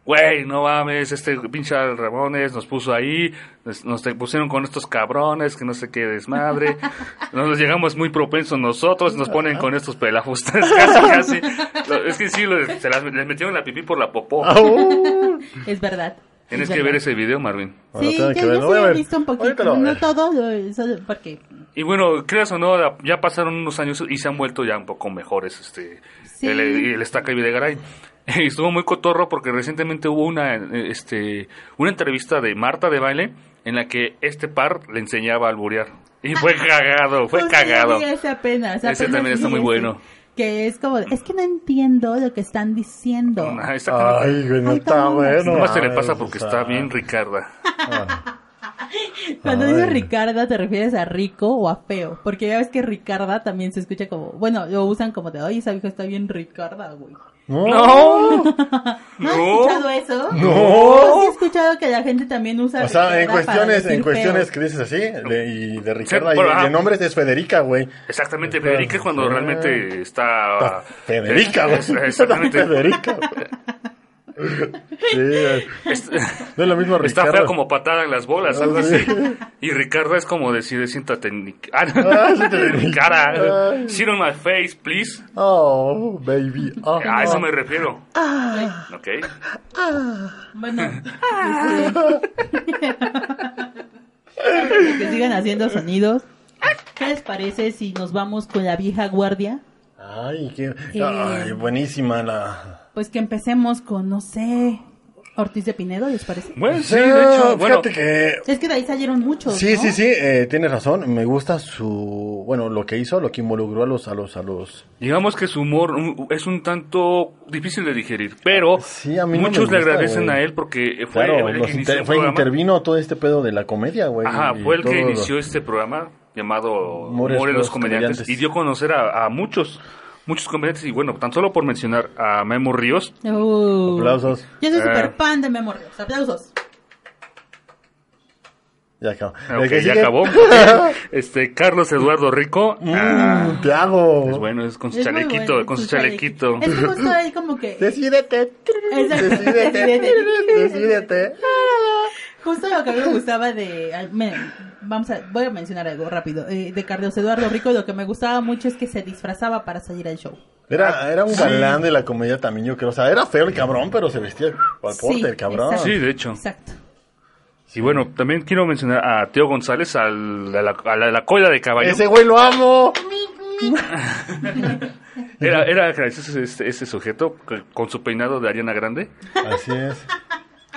Güey, no mames, este pinche Ramones nos puso ahí, nos, nos pusieron con estos cabrones, que no sé qué desmadre. Nos llegamos muy propensos nosotros, nos ponen con estos pelajustes, casi, casi. Lo- Es que sí, lo- se las, les metieron la pipí por la popó. Au. Es verdad. Tienes Es que ver ese video, Marvin. Bueno, Sí, ya, que ya verlo. se Voy a había ver. visto un poquito, no ver. todo, lo- solo porque... Y bueno, creas o no, ya pasaron unos años y se han vuelto ya un poco mejores este Sí. el, el Estaca y Videgaray. Estuvo muy cotorro porque recientemente hubo una eh, este una entrevista de Marta de baile en la que este par le enseñaba a alburear. Y fue cagado, fue cagado. ese apenas, Ese apenas también está muy ese, bueno. Que es como, es que no entiendo lo que están diciendo. Exactamente. Ay, güey, no Ay, está no, bueno. Nomás se le Ay, pasa porque está bien Ricarda. ah. Cuando Ay. dices Ricarda, ¿te refieres a rico o a feo? Porque ya ves que Ricarda también se escucha como, bueno, lo usan como de, oye, esa vieja está bien Ricarda, güey. No. No. ¿No has No. escuchado eso? No. He escuchado que la gente también usa O sea, en cuestiones, en cuestiones que dices así, de- y de Ricarda, Sí, y, bueno, de- ah. nombres es Federica, güey. Exactamente, Federica es cuando realmente está... Federica, güey. Exactamente. Federica, güey. Sí, eh, Es- no es lo mismo Está Ricardo. fea como patada en las bolas, algo así. Y Ricardo es como decir, siéntate en mi, ah, Ah, siéntate en en mi mi- cara. Ay. Sit on my face, please. Oh, baby. Oh, A eso me refiero. Ok. Bueno, este... que sigan haciendo sonidos. ¿Qué les parece si nos vamos con la vieja guardia? Ay, qué... Eh. Ay, buenísima la... Pues que empecemos con, no sé, Ortiz de Pinedo, ¿les parece? Bueno, sí, de hecho, bueno, Fíjate que... Es que de ahí salieron muchos, Sí, ¿no? sí, sí, eh, tienes razón. Me gusta su... Bueno, lo que hizo, lo que involucró a los... A los, a los... digamos que su humor es un tanto difícil de digerir, pero Sí, a mí no muchos le agradecen güey. a él porque fue, Claro, él los inició inter- el fue, programa. intervino todo este pedo de la comedia, güey. Ajá, y fue el que inició este programa llamado Humores Humores los los comediantes, comediantes. y dio a conocer a, a muchos, muchos comediantes y bueno, tan solo por mencionar a Memo Ríos, Uh. Aplausos. Yo soy Eh. súper fan de Memo Ríos. Aplausos. Ya acabó. Ah, ya acabó, este Carlos Eduardo Rico, ah, Mm, te hago. es bueno, es con su Es chalequito, bueno, con su chalequito. Es justo ahí como que... Decídete. Decídete. Decídete. Justo lo que a mí me gustaba de... vamos a, voy a mencionar algo rápido. eh, de Carlos Eduardo Rico, lo que me gustaba mucho es que se disfrazaba para salir al show. Era, era un galán de la comedia también, yo creo. O sea, era feo el cabrón, pero se vestía al porte, Sí, el cabrón. exacto. Sí, de hecho. Exacto. Y bueno, también quiero mencionar a Teo González, al- a la, a la, a la cola de caballo. Ese güey lo amo. Era, era gracioso ese, ese sujeto que- con su peinado de Ariana Grande, Así es.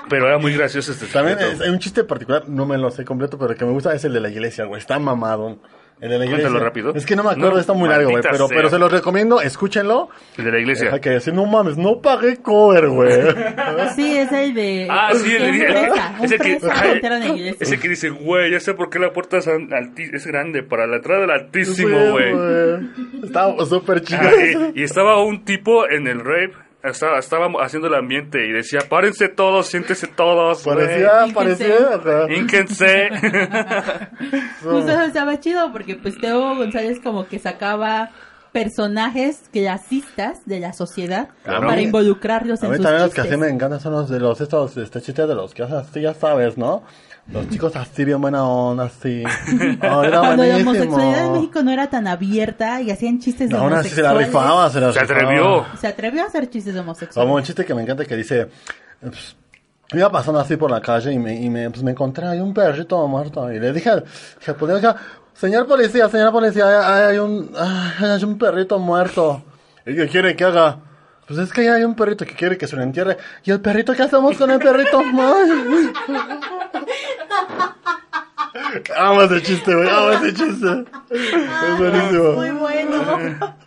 Pero era muy gracioso este También hay un chiste particular, no me lo sé completo, pero el que me gusta es el de la iglesia, güey. Está mamado. El de la iglesia. Cuéntalo rápido. Es que no me acuerdo, No, está muy largo, güey. Pero, sea. pero se los recomiendo, escúchenlo. El de la iglesia. Deja que decir, no mames, no pagué cover, güey. Sí, es el de... Ah, sí, el, fresa, un ese que, ajá, ese que dice, güey, ya sé por qué la puerta es, es grande, para la entrada del altísimo, Sí, güey. Estaba súper chido. Ah, y, y estaba un tipo en el rape, estaba, estaba haciendo el ambiente y decía, párense todos, siéntese todos. Parecía, Ínquense. parecía. Ínquense. Justo estaba chido porque pues Teo González como que sacaba personajes clasistas de la sociedad Claro. para involucrarlos A en mí sus también los que así me encantan son los de los estos este chistes de los que así ya sabes, ¿no? Los chicos así bien buena onda, así. Oh, era Cuando la homosexualidad en México no era tan abierta y hacían chistes de Aún así se la homosexuales. rifaba, se la Se rifaba. atrevió. Se atrevió a hacer chistes de Como homosexuales. un chiste que me encanta que dice, pues, iba pasando así por la calle y me, y me, pues, me encontré ahí un perrito muerto y le dije, al- dije, pues, dije, señor policía, señor policía, hay, hay un, ay, hay un perrito muerto. ¿Y qué quiere que haga? Pues es que ya hay un perrito que quiere que se lo entierre. ¿Y el perrito qué hacemos con el perrito? Amo ese chiste, güey, amo ese chiste. Es buenísimo. Muy bueno.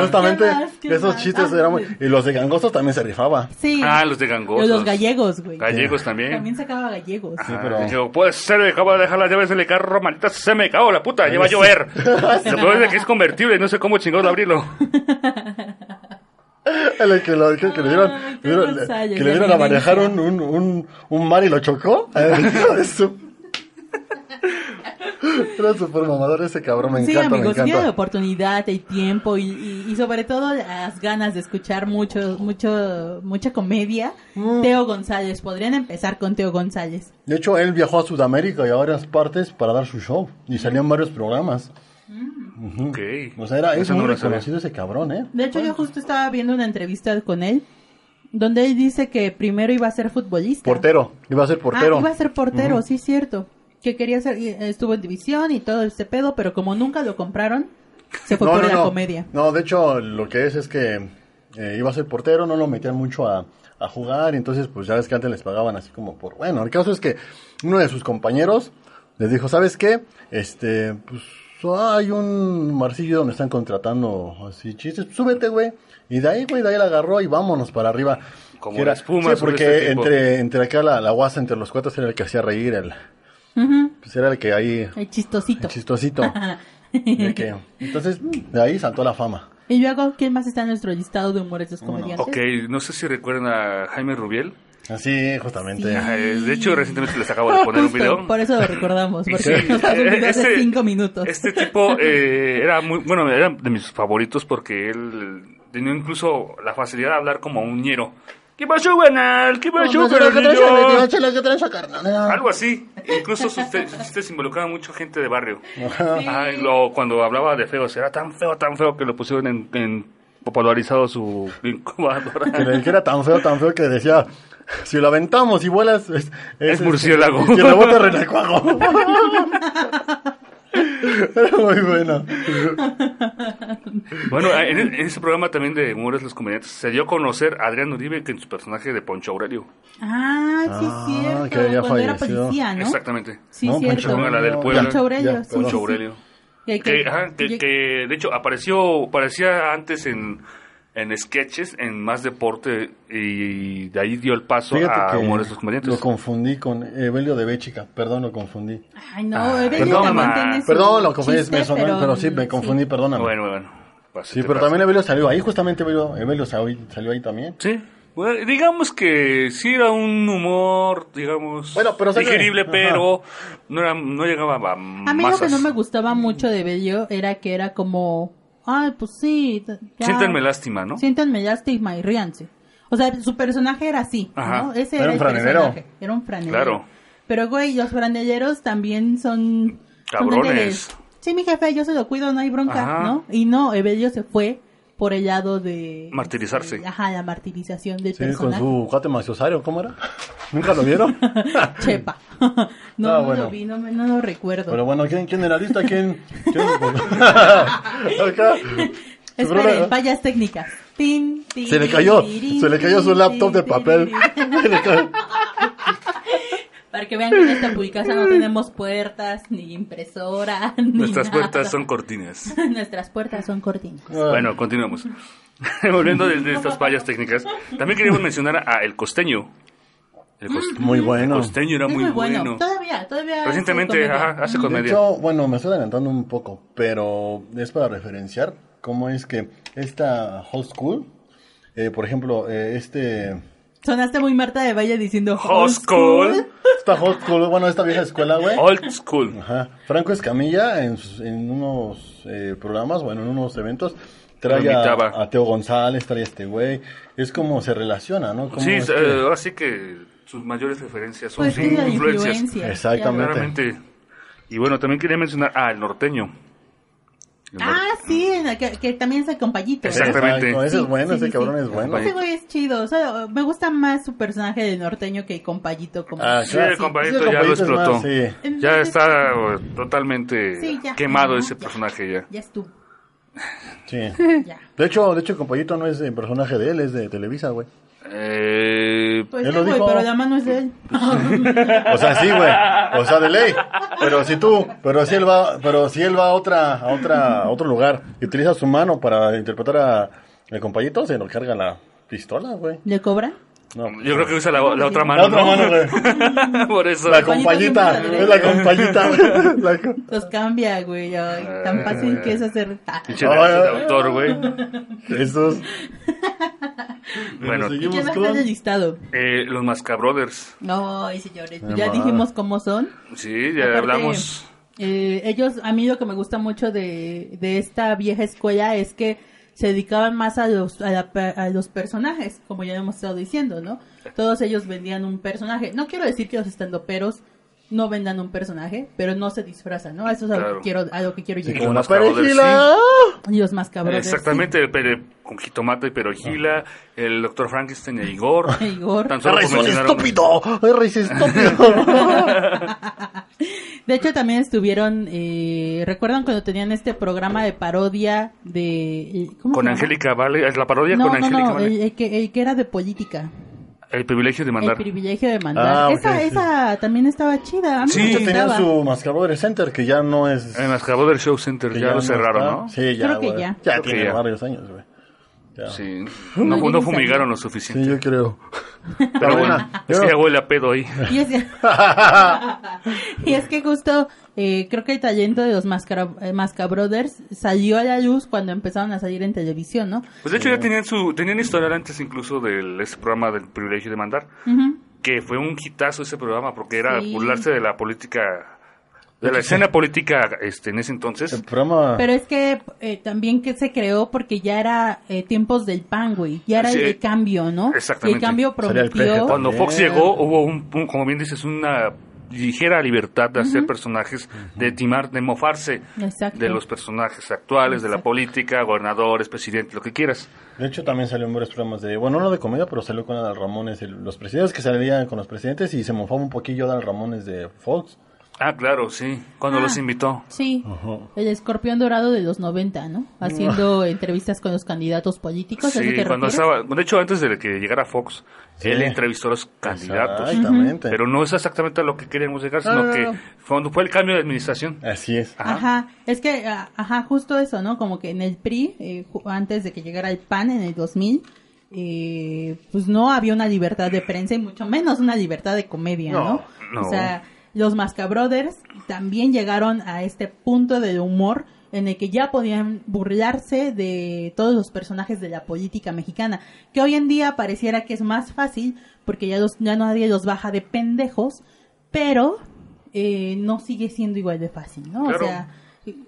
Justamente ¿Qué más? ¿Qué esos más? chistes eran muy... Y los de gangosos también se rifaba. Sí. Ah, los de gangosos. Los gallegos, güey. Gallegos también. También sacaba gallegos. Sí, Ah, pero- digo, puede ser, me acabo de dejar las llaves en el carro, maldita se me cago la puta, ya va a llover. Lo peor es que es convertible, no sé cómo chingados abrirlo. El que, lo, que, que le dieron, que le dieron a manejar un, un, un, un mar y lo chocó. Su- Era súper mamador ese cabrón, me sí, encanta, me amigos, la encanta. oportunidad, el tiempo y, y, y sobre todo las ganas de escuchar mucho, mucho, mucha comedia, Mm. Teo González. Podrían empezar con Teo González. De hecho, él viajó a Sudamérica y a varias partes para dar su show. Y salían varios programas. Ujú. Ok. O sea, era, es Eso muy no lo sabía. reconocido ese cabrón, ¿eh? De hecho, yo justo estaba viendo una entrevista con él, donde él dice que primero iba a ser futbolista. Portero, iba a ser portero. Ah, iba a ser portero, sí, cierto. Que quería ser, y estuvo en división y todo este pedo, pero como nunca lo compraron, se fue No, por no, la no. comedia. No, de hecho, lo que es es que eh, iba a ser portero, no lo metían mucho a, a jugar, y entonces, pues ya ves que antes les pagaban así como por. Bueno, el caso es que uno de sus compañeros les dijo: ¿Sabes qué? Este, pues hay un marcillo donde están contratando así chistes, súbete, güey. Y de ahí, güey, de ahí la agarró y vámonos para arriba. Como Que era- la espuma Sí, porque este entre, entre acá la, la guasa, entre los cuatro, era el que hacía reír, el, pues era el que ahí, El chistosito. el chistosito. de que- entonces, de ahí saltó la fama. Y luego, ¿quién más está en nuestro listado de humores de comediantes? Ok, no sé si recuerdan a Jaime Rubiel. Así, justamente. Sí. Ajá, eh, De hecho, recientemente les acabo de poner un video. Por eso lo recordamos, porque Sí. nos pasó un video hace Este- cinco minutos. Este tipo eh, era muy, bueno, era de mis favoritos porque él tenía incluso la facilidad de hablar como un ñero. ¿Qué pasó, Guanal? ¿Qué pasó, Carolillo? Algo así. Incluso sus, te- sus chistes involucraban mucho gente de barrio. Ajá, y lo- cuando hablaba de feos, era tan feo, tan feo que lo pusieron en, en popularizado su incubadora. Que, le- que era tan feo, tan feo que decía, si lo aventamos y vuelas, es, Es murciélago. Y la bota renacuago. Era muy bueno. Bueno, en, en ese programa también de Humores los Comediantes se dio a conocer a Adrián Uribe que en su personaje de Poncho Aurelio. Ah, sí, Ah, cierto. que ya Cuando era policía, ¿no? Exactamente. Sí, No, cierto. Poncho Con la del pueblo. Poncho Aurelio, Ya, sí, perdón. sí, sí. Aurelio. Que- Que, que- ajá, que, que- que, de hecho apareció, aparecía antes en, en sketches, en más deporte, y de ahí dio el paso Fíjate a que Humores los Comediantes. lo confundí con Evelio de Béchica. Perdón, lo confundí. Ay, no, Ah, Evelio perdón, también tiene su Perdón, lo confundí. chiste, me sonó, pero, sí, me confundí, sí. perdóname. Bueno, bueno. pues, sí, pero pasa. también Evelio salió ahí. Justamente Evelio, Evelio salió, salió ahí también. Sí. Bueno, digamos que sí era un humor, digamos, Bueno, pero digerible, ajá. pero no, era, no llegaba a A mí lo que masas. no me gustaba mucho de Bello era que era como, ay, pues sí. ya. Siéntenme lástima, ¿no? Siéntanme lástima y ríanse. O sea, su personaje era así, Ajá. ¿no? Ese Era era, un el franelero. Era un franelero. Claro. Pero, güey, los franeleros también son... Cabrones. sí, mi jefe, yo se lo cuido, no hay bronca, Ajá. ¿no? Y no, Evelio se fue por el lado de... Martirizarse. de- ajá, la martirización del Sí, con personaje. su cuate maciosario. ¿Cómo era? ¿Nunca lo vieron? Chepa. no, Ah, no bueno. lo vi, no, me- no lo recuerdo. Pero bueno, ¿quién, quién era lista? ¿Quién? quién? Acá. Esperen, fallas técnicas. Tin, tin, Se le cayó, se le cayó su tin, laptop de tin, papel. Se le cayó. Para que vean que en esta publicación no tenemos puertas, ni impresora, ni Nuestras nada. puertas son cortinas. Nuestras puertas son cortinas. Ah. Bueno, continuamos. Volviendo de, de estas fallas técnicas, también queríamos mencionar a El Costeño. El, cos- Muy bueno. El Costeño era muy, muy bueno. bueno. Todavía, todavía. hace Recientemente, comedia. ajá, hace Mm. De comedia. hecho, bueno, me estoy adelantando un poco, pero es para referenciar cómo es que esta Hot School, eh, por ejemplo, eh, este, Sonaste muy Marta de Valle diciendo Hot School. esta Hot School, bueno, esta vieja escuela, güey. Old School. Ajá. Franco Escamilla en, sus- en unos eh, programas, bueno, en unos eventos, trae a, a Teo González, trae a este güey. Es como se relaciona, ¿no? Sí, es eh, que- ahora sí que sus mayores referencias son Pues sus la influencias. influencia. Exactamente. Claramente. Y bueno, también quería mencionar a El Norteño. Ah, sí, que, que también es el compayito. Exactamente. Exacto, ese Sí, es bueno, sí, ese sí, cabrón sí. es bueno. Ese güey es chido. O sea, me gusta más su personaje de norteño que el compayito. Como Ah, Sí, el compadrito Sí, ya lo más, explotó. sí. Ya está totalmente Sí, ya. quemado ese ya. personaje ya. Ya estuvo. Sí. Ya. De hecho, de hecho, el compayito no es el personaje de él, es de Televisa, güey. Eh, Pues Él sí, lo güey, dijo. pero la mano es de él. O sea, sí, güey. O sea, de ley. Pero si tú, pero si él va, pero si él va a otra, a otra, a otro lugar y utiliza su mano para interpretar a el compayito, se lo carga la pistola, güey. ¿Le cobra? No. yo creo que usa la, la otra mano. La otra ¿no? mano, güey. Por eso. La siempre es la compayita. güey. La co- Los cambia, güey. Ay, tan fácil que es hacer. Pinche autor, güey. Esos. Bueno, ¿Y seguimos quién más con- está en el listado? eh, los Mascabrothers. Ay, señores, ya dijimos cómo son. Sí, ya Aparte, hablamos. eh, ellos, a mí lo que me gusta mucho de, de esta vieja escuela es que se dedicaban más a los, a, la a los personajes, como ya hemos estado diciendo, ¿no? Todos ellos vendían un personaje. No quiero decir que los estandoperos no vendan un personaje, pero no se disfrazan, ¿no? Eso es a, lo, que quiero, a lo que quiero Sí, llegar. como la Mascabrothers, perejila. Y los más cabrones. Exactamente, el pere- con jitomate y perojila, el doctor Frankenstein e Igor. Igor. Tan solo ¡Eres por un mencionar un- estúpido! ¡Eres estúpido! De hecho, también estuvieron, eh, ¿recuerdan cuando tenían este programa de parodia de... ¿cómo se Con? Angélica Vale, es la parodia No, con no, Angélica no, Vale. el, el que, el que era de política. El privilegio de mandar. El privilegio de mandar. Ah, esa, sí. esa también estaba chida. A mí Sí. tenían su Mascabrothers Center, que ya no es... En las Cabot Show Center que ya, lo no cerraron, está. ¿no? Sí, ya, Creo que güey. ya. Creo tiene ya. varios años, güey. Ya. Sí. No, No, ni fumigaron lo Sí, suficiente. yo creo. Pero bueno, es que ya huele a pedo ahí. Y es que, y es que justo eh, creo que el talento de los Mascara, eh, Masca Brothers salió a la luz cuando empezaron a salir en televisión, ¿no? Pues de hecho ya tenían su tenían historial antes incluso del ese programa del privilegio de mandar, que fue un hitazo ese programa porque era Sí. burlarse de la política de la escena política este en ese El entonces. programa... Pero es que eh, también que se creó porque ya era eh, tiempos del PAN, güey. Ya era Sí. el cambio, ¿no? Exactamente. Y el cambio prometió... Cuando Fox llegó hubo un, un- como bien dices una ligera libertad de hacer personajes, de timar, de mofarse Exacto. de los personajes actuales, de la política, gobernadores, presidentes, lo que quieras. De hecho, también salió en varios programas de... Bueno, no de comedia, pero salió con Adal Ramones, el- los presidentes que salían con los presidentes y se mofaba un poquillo Adal Ramones de Fox. Ah, claro, sí, cuando Ah. los invitó. Sí, el escorpión dorado de los 90, ¿no? Haciendo entrevistas con los candidatos políticos. ¿a eso Sí, te cuando estaba, de hecho antes de que llegara Fox, Sí. él entrevistó a los candidatos. Exactamente. Pero no es exactamente a lo que queríamos llegar, No, sino no, que no. cuando fue el cambio de administración. Así es. Ajá. Ajá, es que, ah, ajá, justo eso, ¿no? Como que en el PRI, eh, ju- antes de que llegara el PAN en el 2000, eh, pues no había una libertad de prensa y mucho menos una libertad de comedia, ¿no? No, no. O sea, los Masca Brothers también llegaron a este punto de humor en el que ya podían burlarse de todos los personajes de la política mexicana, que hoy en día pareciera que es más fácil porque ya, los, ya nadie los baja de pendejos, pero eh, no sigue siendo igual de fácil, ¿no? Claro. O sea,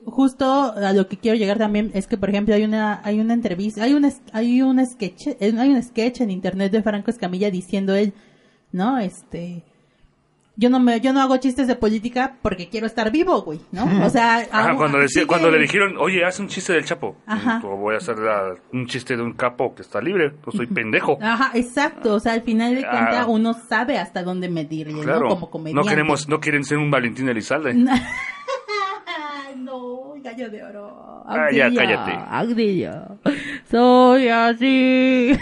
justo a lo que quiero llegar también es que por ejemplo hay una hay una entrevista hay un hay un sketch eh, hay un sketch en internet de Franco Escamilla diciendo él no este yo no me yo no hago chistes de política porque quiero estar vivo güey no o sea Ajá, hago- cuando, decía- sigue- cuando le dijeron, oye, haz un chiste del Chapo. Ajá. O voy a hacer la- un chiste de un capo que está libre, pues soy pendejo. Ajá, exacto, o sea, al final de cuentas Ah. uno sabe hasta dónde medirle, Claro. ¿no? Como comediante. no queremos, no quieren ser un Valentín Elizalde. no, gallo de oro. Ah, ya, cállate. Soy así.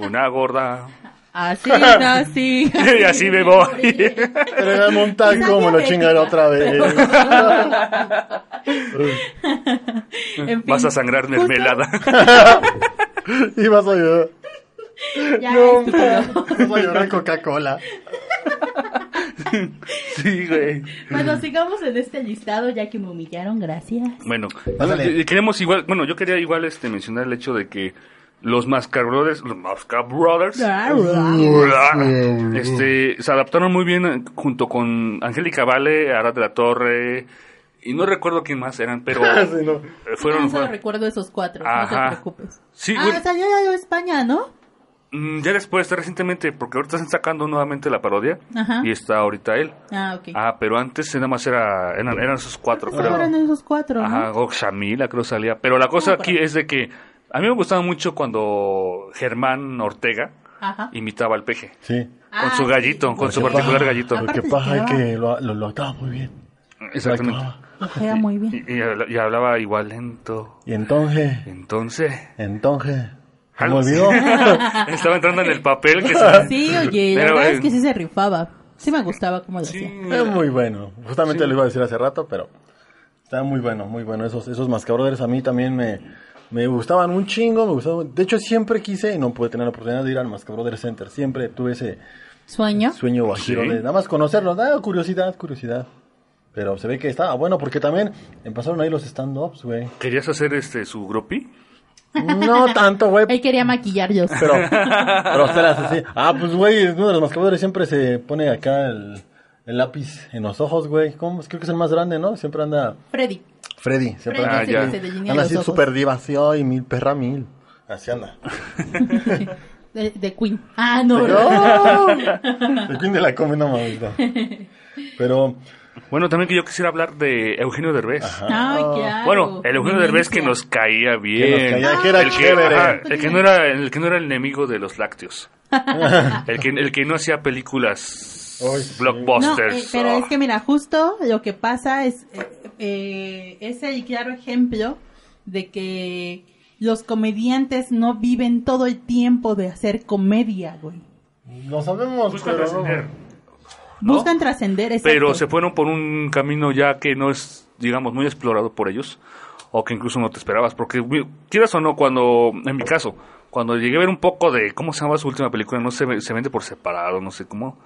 Una gorda. Así, así. y así me voy. Pero era un taco, me lo chingan otra vez. En fin, Vas a sangrar mermelada. y vas a llorar. Ya, No, vas a llorar Coca-Cola. sí, güey. Bueno, sigamos en este listado ya que me humillaron, gracias. Bueno, queremos igual, bueno, yo quería igual este mencionar el hecho de que los Masca Brothers, los Masca Brothers, este, se adaptaron muy bien eh, junto con Angélica Vale, Arad de la Torre, y no recuerdo quién más eran, pero Sí, no. eh, fueron, Ah, solo fueron- recuerdo esos cuatro, no Ajá. te preocupes. Sí, ah, bueno. salió ya de España, ¿no? Mm, ya después, recientemente, porque ahorita están sacando nuevamente la parodia, Ajá. y está ahorita él. Ah, ok. Ah, pero antes nada más era, eran, eran esos cuatro, creo. eran esos cuatro, ¿no? Ajá, o Shamila creo salía. Pero la cosa Ah, aquí es de que a mí me gustaba mucho cuando Germán Ortega Ajá. imitaba al peje. Sí. Ah, con su sí. gallito, con su particular pa- gallito. Porque se paja es que lo, lo, lo actuaba muy bien. Exactamente. Lo. Ojea muy bien. Y, y habla- y hablaba igual lento. Y entonces, Entonces... entonces, ¿se me olvidó? Estaba entrando en el papel que se... Sí, oye, la Pero, verdad eh, es que sí se rifaba. Sí me gustaba cómo lo Sí, hacía. Es muy bueno. Justamente lo iba a decir hace rato, pero está muy bueno, muy bueno. Esos, esos Mascabrothers a mí también me, me gustaban un chingo. Me gustaban. De hecho, siempre quise y no pude tener la oportunidad de ir al Mascabrothers Center. Siempre tuve ese ¿Sueño? sueño guajiro Sí. de nada más conocerlos. Da curiosidad, curiosidad. Pero se ve que estaba bueno porque también empezaron ahí los stand-ups, güey. ¿Querías hacer este su groupie? No tanto, güey. Él quería maquillar yo. Pero, pero así. Ah, pues, güey, uno de los mascadores siempre se pone acá el, el lápiz en los ojos, güey. ¿Cómo? Creo que es el más grande, ¿no? Siempre anda Freddy. Freddy. Siempre Freddy Ah, es el ya. anda así súper ay, mil perra mil. Así anda. De, de Queen. Ah, no. ¡No! El Queen de la come, no mames, no. Pero, Bueno, también que yo quisiera hablar de Eugenio Derbez. Ay, claro. Bueno, el Eugenio Derbez que nos caía bien. Que nos caía, que era el que, chévere. ajá, el que no era el que no era el enemigo de los lácteos. el que el que no hacía películas Sí. No, blockbusters. eh, pero Oh. es que mira, justo lo que pasa es, eh, eh, es el claro ejemplo de que los comediantes no viven todo el tiempo de hacer comedia, güey. Lo sabemos, Buscan pero trascender, ¿no? Buscan trascender, exacto. Pero se fueron por un camino ya que no es, digamos, muy explorado por ellos, o que incluso no te esperabas, porque quieras o no, cuando, en mi caso, cuando llegué a ver un poco de, ¿cómo se llama su última película? No se, ve- se vende por separado, no sé cómo,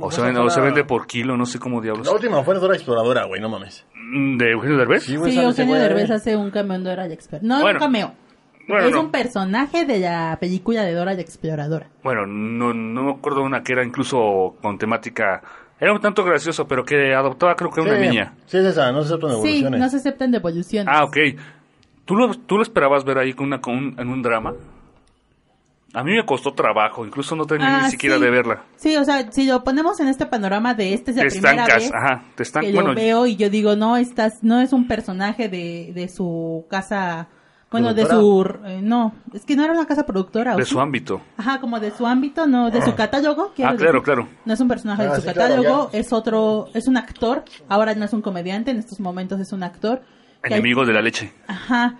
o, Pues se, vende, fue o se vende por kilo, no sé cómo diablos. La última fue Dora Exploradora, güey, no mames. Mm, ¿De Eugenio Derbez? Sí, güey, Sí, Eugenio. Derbez hace un cameo en Dora Exploradora. No es Bueno. un cameo. Bueno, es no. un personaje de la película de Dora la Exploradora. Bueno, no, no me acuerdo de una que era incluso con temática, era un tanto gracioso, pero que adoptaba creo que una Sí, niña. Sí, es esa, no se aceptan Sí, evoluciones. no se aceptan devoluciones. Ah, ok. ¿Tú lo, ¿Tú lo esperabas ver ahí con una, con un- en un drama? A mí me costó trabajo, incluso no terminé Ah, ni siquiera sí. de verla. Sí, o sea, si lo ponemos en este panorama de esta es la Te primera estancas, vez ajá, te están, que bueno, lo veo y yo digo, no, estás, no es un personaje de, de su casa, bueno, de su, eh, no, es que no era una casa productora. ¿o de sí? su ámbito. Ajá, como de su ámbito, no, de su catálogo. quiero Ah, claro, decir. claro. No es un personaje Ah, de su sí, claro, catálogo, es otro, es un actor. Ahora no es un comediante, en estos momentos es un actor. hay- Enemigo de la leche. Ajá,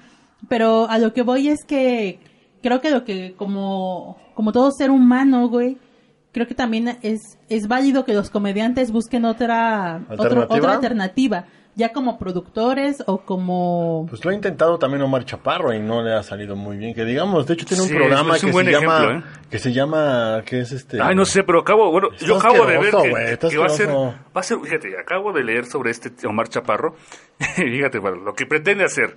pero a lo que voy es que creo que lo que como como todo ser humano, güey, creo que también es es válido que los comediantes busquen otra otro- ¿Alternativa? otra alternativa, ya como productores o como Pues lo ha intentado también Omar Chaparro y no le ha salido muy bien. Que digamos, de hecho tiene un Sí, programa es un que buen se llama, ¿eh? que se llama, que es este. Ay, no sé, pero acabo, bueno, yo acabo de ver que, va a ser, va a ser, fíjate, acabo de leer sobre este Omar Chaparro, fíjate, bueno, lo que pretende hacer,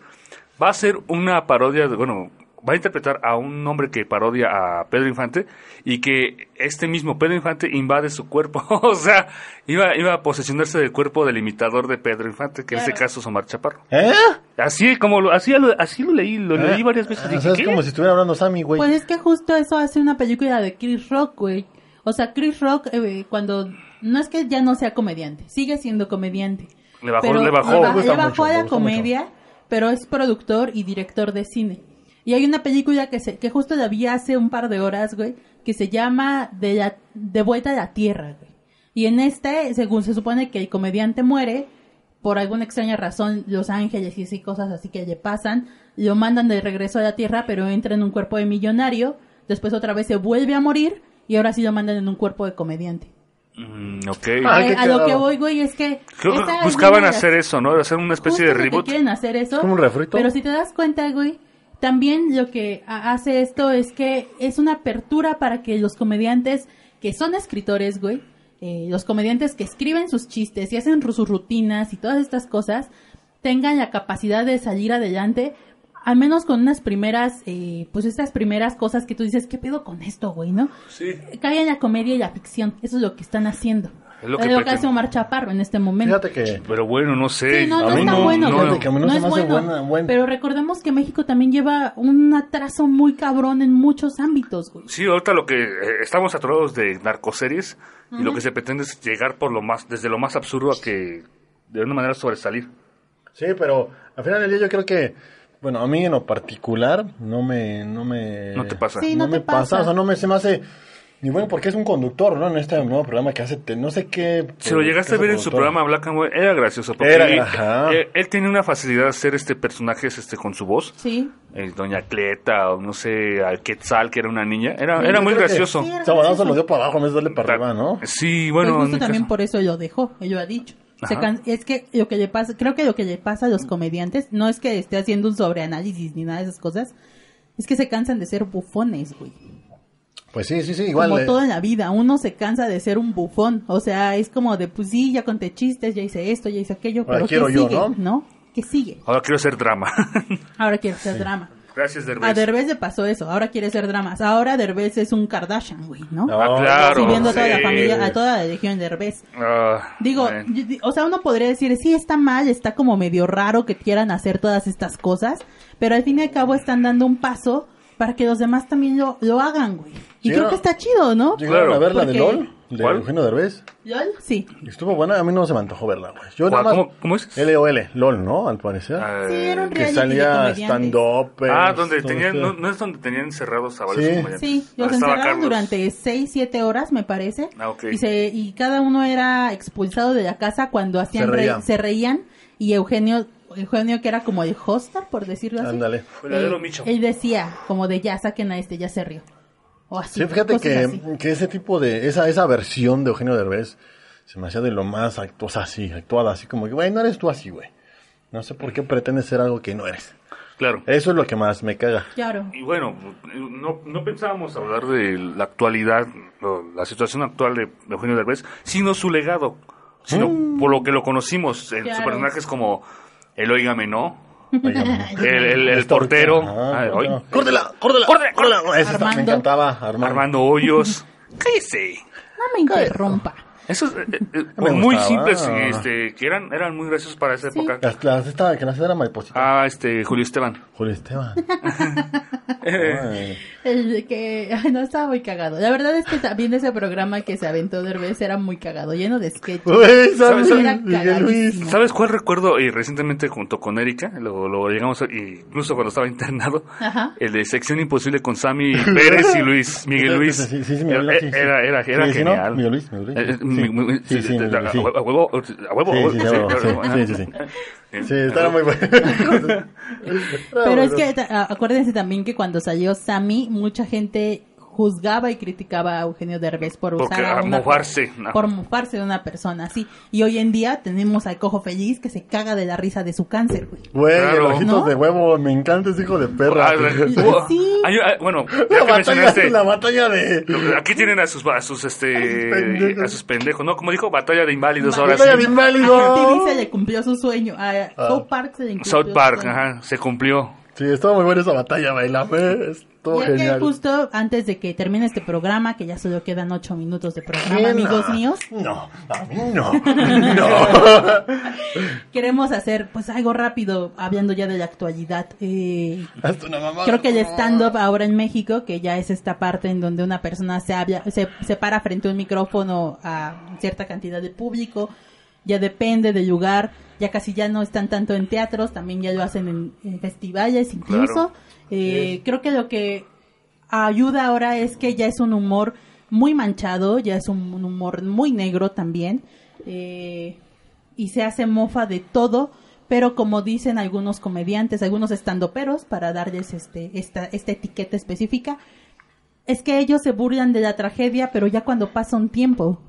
va a ser una parodia, de, bueno, va a interpretar a un hombre que parodia a Pedro Infante y que este mismo Pedro Infante invade su cuerpo, o sea, iba, iba a posesionarse del cuerpo del imitador de Pedro Infante, que en este caso es Omar Chaparro. ¿Eh? Así como lo, así, lo- así lo leí, lo leí ¿Eh? varias veces. Dije, o sea, es ¿qué? como si estuviera hablando Sammy, güey. Pues es que justo eso hace una película de Chris Rock, güey. O sea, Chris Rock eh, cuando no es que ya no sea comediante, sigue siendo comediante. Le bajó, pero le bajó. le, bajó mucho, a la comedia, pero es productor y director de cine. Y hay una película que se, que justo la vi hace un par de horas, güey, que se llama De, la- de vuelta a la tierra, güey. Y en este, según se supone que el comediante muere, por alguna extraña razón, los ángeles y así cosas así que le pasan, lo mandan de regreso a la tierra, pero entra en un cuerpo de millonario, después otra vez se vuelve a morir, y ahora sí lo mandan en un cuerpo de comediante. Mm, ok. Ah, a qué a lo que voy, güey, es que... Buscaban hacer eso, ¿no? Hacer una especie de reboot. quieren hacer eso. como un refrito. Pero si te das cuenta, güey, también lo que ha- hace esto es que es una apertura para que los comediantes que son escritores, güey, eh, los comediantes que escriben sus chistes y hacen sus rutinas y todas estas cosas, tengan la capacidad de salir adelante, al menos con unas primeras, eh, pues estas primeras cosas que tú dices, ¿qué pedo con esto, güey, no? Sí. Cae en la comedia y la ficción, eso es lo que están haciendo. Es lo que lo que hace Omar Chaparro en este momento. Fíjate que. Pero bueno, no sé. Sí, no, A no mí está no, bueno. no, güey. no. que a mí no se es me hace bueno. buena- buen- Pero recordemos que México también lleva un atraso muy cabrón en muchos ámbitos, güey. Sí, ahorita lo que eh, estamos saturados de narcoseries y lo que se pretende es llegar por lo más, desde lo más absurdo a que de una manera sobresalir. Sí, pero al final del día yo creo que, bueno, a mí en lo particular no me, no me, No te pasa. Sí, no, no me pasa. pasa. o sea, no me se me hace ni bueno porque es un conductor, ¿no? En este nuevo programa que hace, te- no sé qué. Si lo llegaste a ver en su programa Black and White, era gracioso porque Era, él, ajá. él- él tiene una facilidad de hacer este personajes este con su voz. Sí. Eh, Doña Cleta o no sé, al Quetzal que era una niña. Era, Sí, era muy gracioso. Sí, se lo dio para abajo de darle para arriba, ¿no? Sí, Pues bueno. justo en mi también caso- por eso lo dejó, él lo ha dicho. Se can- es que lo que le pasa, creo que lo que le pasa a los comediantes no es que esté haciendo un sobreanálisis ni nada de esas cosas, es que se cansan de ser bufones, güey. Pues sí, sí, sí, igual. como eh, todo en la vida, uno se cansa de ser un bufón, o sea, es como de, pues sí, ya conté chistes, ya hice esto, ya hice aquello, Ahora pero quiero ¿qué yo, sigue? ¿no? ¿Qué sigue? Ahora quiero hacer drama. Ahora quiero hacer drama. Gracias, Derbez. A Derbez le pasó eso, ahora quiere ser dramas. Ahora Derbez es un Kardashian, güey, ¿no? No, Ah, claro. Sirviendo a toda la familia, a toda la legión de Derbez. Ah, Digo, yo- o sea, uno podría decir, sí, está mal, está como medio raro que quieran hacer todas estas cosas, pero al fin y al cabo están dando un paso para que los demás también lo, lo hagan, güey. Y creo que está chido, ¿no? ¿Llegaron Claro. a ver la de Porque- LOL? De ¿Cuál? Eugenio Derbez. ¿Lol? Sí. Estuvo buena, a mí no se me antojó verla, güey. Yo ¿Cuál? nada más... ¿Cómo, cómo es? LOL, LOL, ¿no? Al parecer. Ah, Sí, era un que reality de salía comediantes. stand-up. Ah, donde tenían, no, no es donde tenían encerrados a varios Sí. Sí, los encerraron Carlos. durante 6, 7 horas, me parece. Ah, ok. Y, se, y cada uno era expulsado de la casa cuando hacían Se re- reían. se reían. Y Eugenio, Eugenio que era como el hoster, por decirlo así. Ándale. Verdadero eh, Micho. Él decía, como de ya, saquen a este, ya se rió. o así. Sí, fíjate que, así. que ese tipo de, esa, esa versión de Eugenio Derbez se me hacía de lo más actuosa así, actuada así como que, güey, no eres tú así, güey. No sé por qué pretendes ser algo que no eres. Claro. Eso es lo que más me caga. Claro. Y bueno, no, no pensábamos hablar de la actualidad, o la situación actual de Eugenio Derbez, sino su legado, sino por lo que lo conocimos, en sus Claro. personajes como el Óigame No, el, el- el portero, Ah, no. ¡Córdela! ¡Córdela! ¡Córdela! ¡Córdela! Me Armando. encantaba, Armando. Armando Hoyos. ¡Cállese! No me interrumpa. Esos, eh, eh, eh, muy gustaba. simples, este, que eran, eran muy graciosos para esa época. Las, las, esta, que las era mariposita. Ah, este, Julio Esteban. Julio Esteban. Eh. El de que no estaba muy cagado. La verdad es que también ese programa que se aventó Derbez era muy cagado, lleno de sketches. Güey, ¿sabes? Era Miguel Luis. cagadísimo. ¿Sabes cuál recuerdo? Y recientemente junto con Erika, lo, lo llegamos a, incluso cuando estaba internado, Ajá. el de Sección Imposible con Sammy Pérez y Luis, Miguel Luis. Sí, sí, sí, Miguel Luis, sí, sí. Era, era, era Sí, sí, ¿no? genial. Miguel Luis, Miguel Luis. Sí. Sí, sí, a- huevo, a huevo, Sí, sí, sí, sí, estaba muy bueno. Pero es que acuérdense también que cuando salió Sammy, mucha gente juzgaba y criticaba a Eugenio Derbez por Porque, usar a ah, una mofarse, ajá. por mofarse de una persona así. Y hoy en día tenemos al cojo feliz que se caga de la risa de su cáncer, güey. Güey, Claro. ojitos ¿No? de huevo, me encanta ese hijo de perra. Ah, Sí. hay- bueno, la ya que batalla, mencionaste, la batalla de... aquí tienen a sus, a sus, este, pendejos. a sus pendejos, ¿no? Como dijo, batalla de inválidos ahora Batalla de sí. A inválidos. TV se le cumplió su sueño. A South Park se le cumplió South su Park, sueño. ajá, se cumplió. Sí, estuvo muy buena esa batalla, bailame. Estuvo Ya que genial. justo antes de que termine este programa, que ya solo quedan ocho minutos de programa, amigos No. míos, No, a mí no. No. queremos hacer pues algo rápido, hablando ya de la actualidad. Eh, Hasta una mamada. creo que el stand-up ahora en México, que ya es esta parte en donde una persona se, habla, se, se para frente a un micrófono a cierta cantidad de público, ya depende del lugar, ya casi ya no están tanto en teatros, también ya lo hacen en, en festivales incluso. Claro. Eh, Creo que lo que ayuda ahora es que ya es un humor muy manchado, ya es un, un humor muy negro también, eh, y se hace mofa de todo, pero como dicen algunos comediantes, algunos estandoperos, para darles este, esta, esta etiqueta específica, es que ellos se burlan de la tragedia, pero ya cuando pasa un tiempo,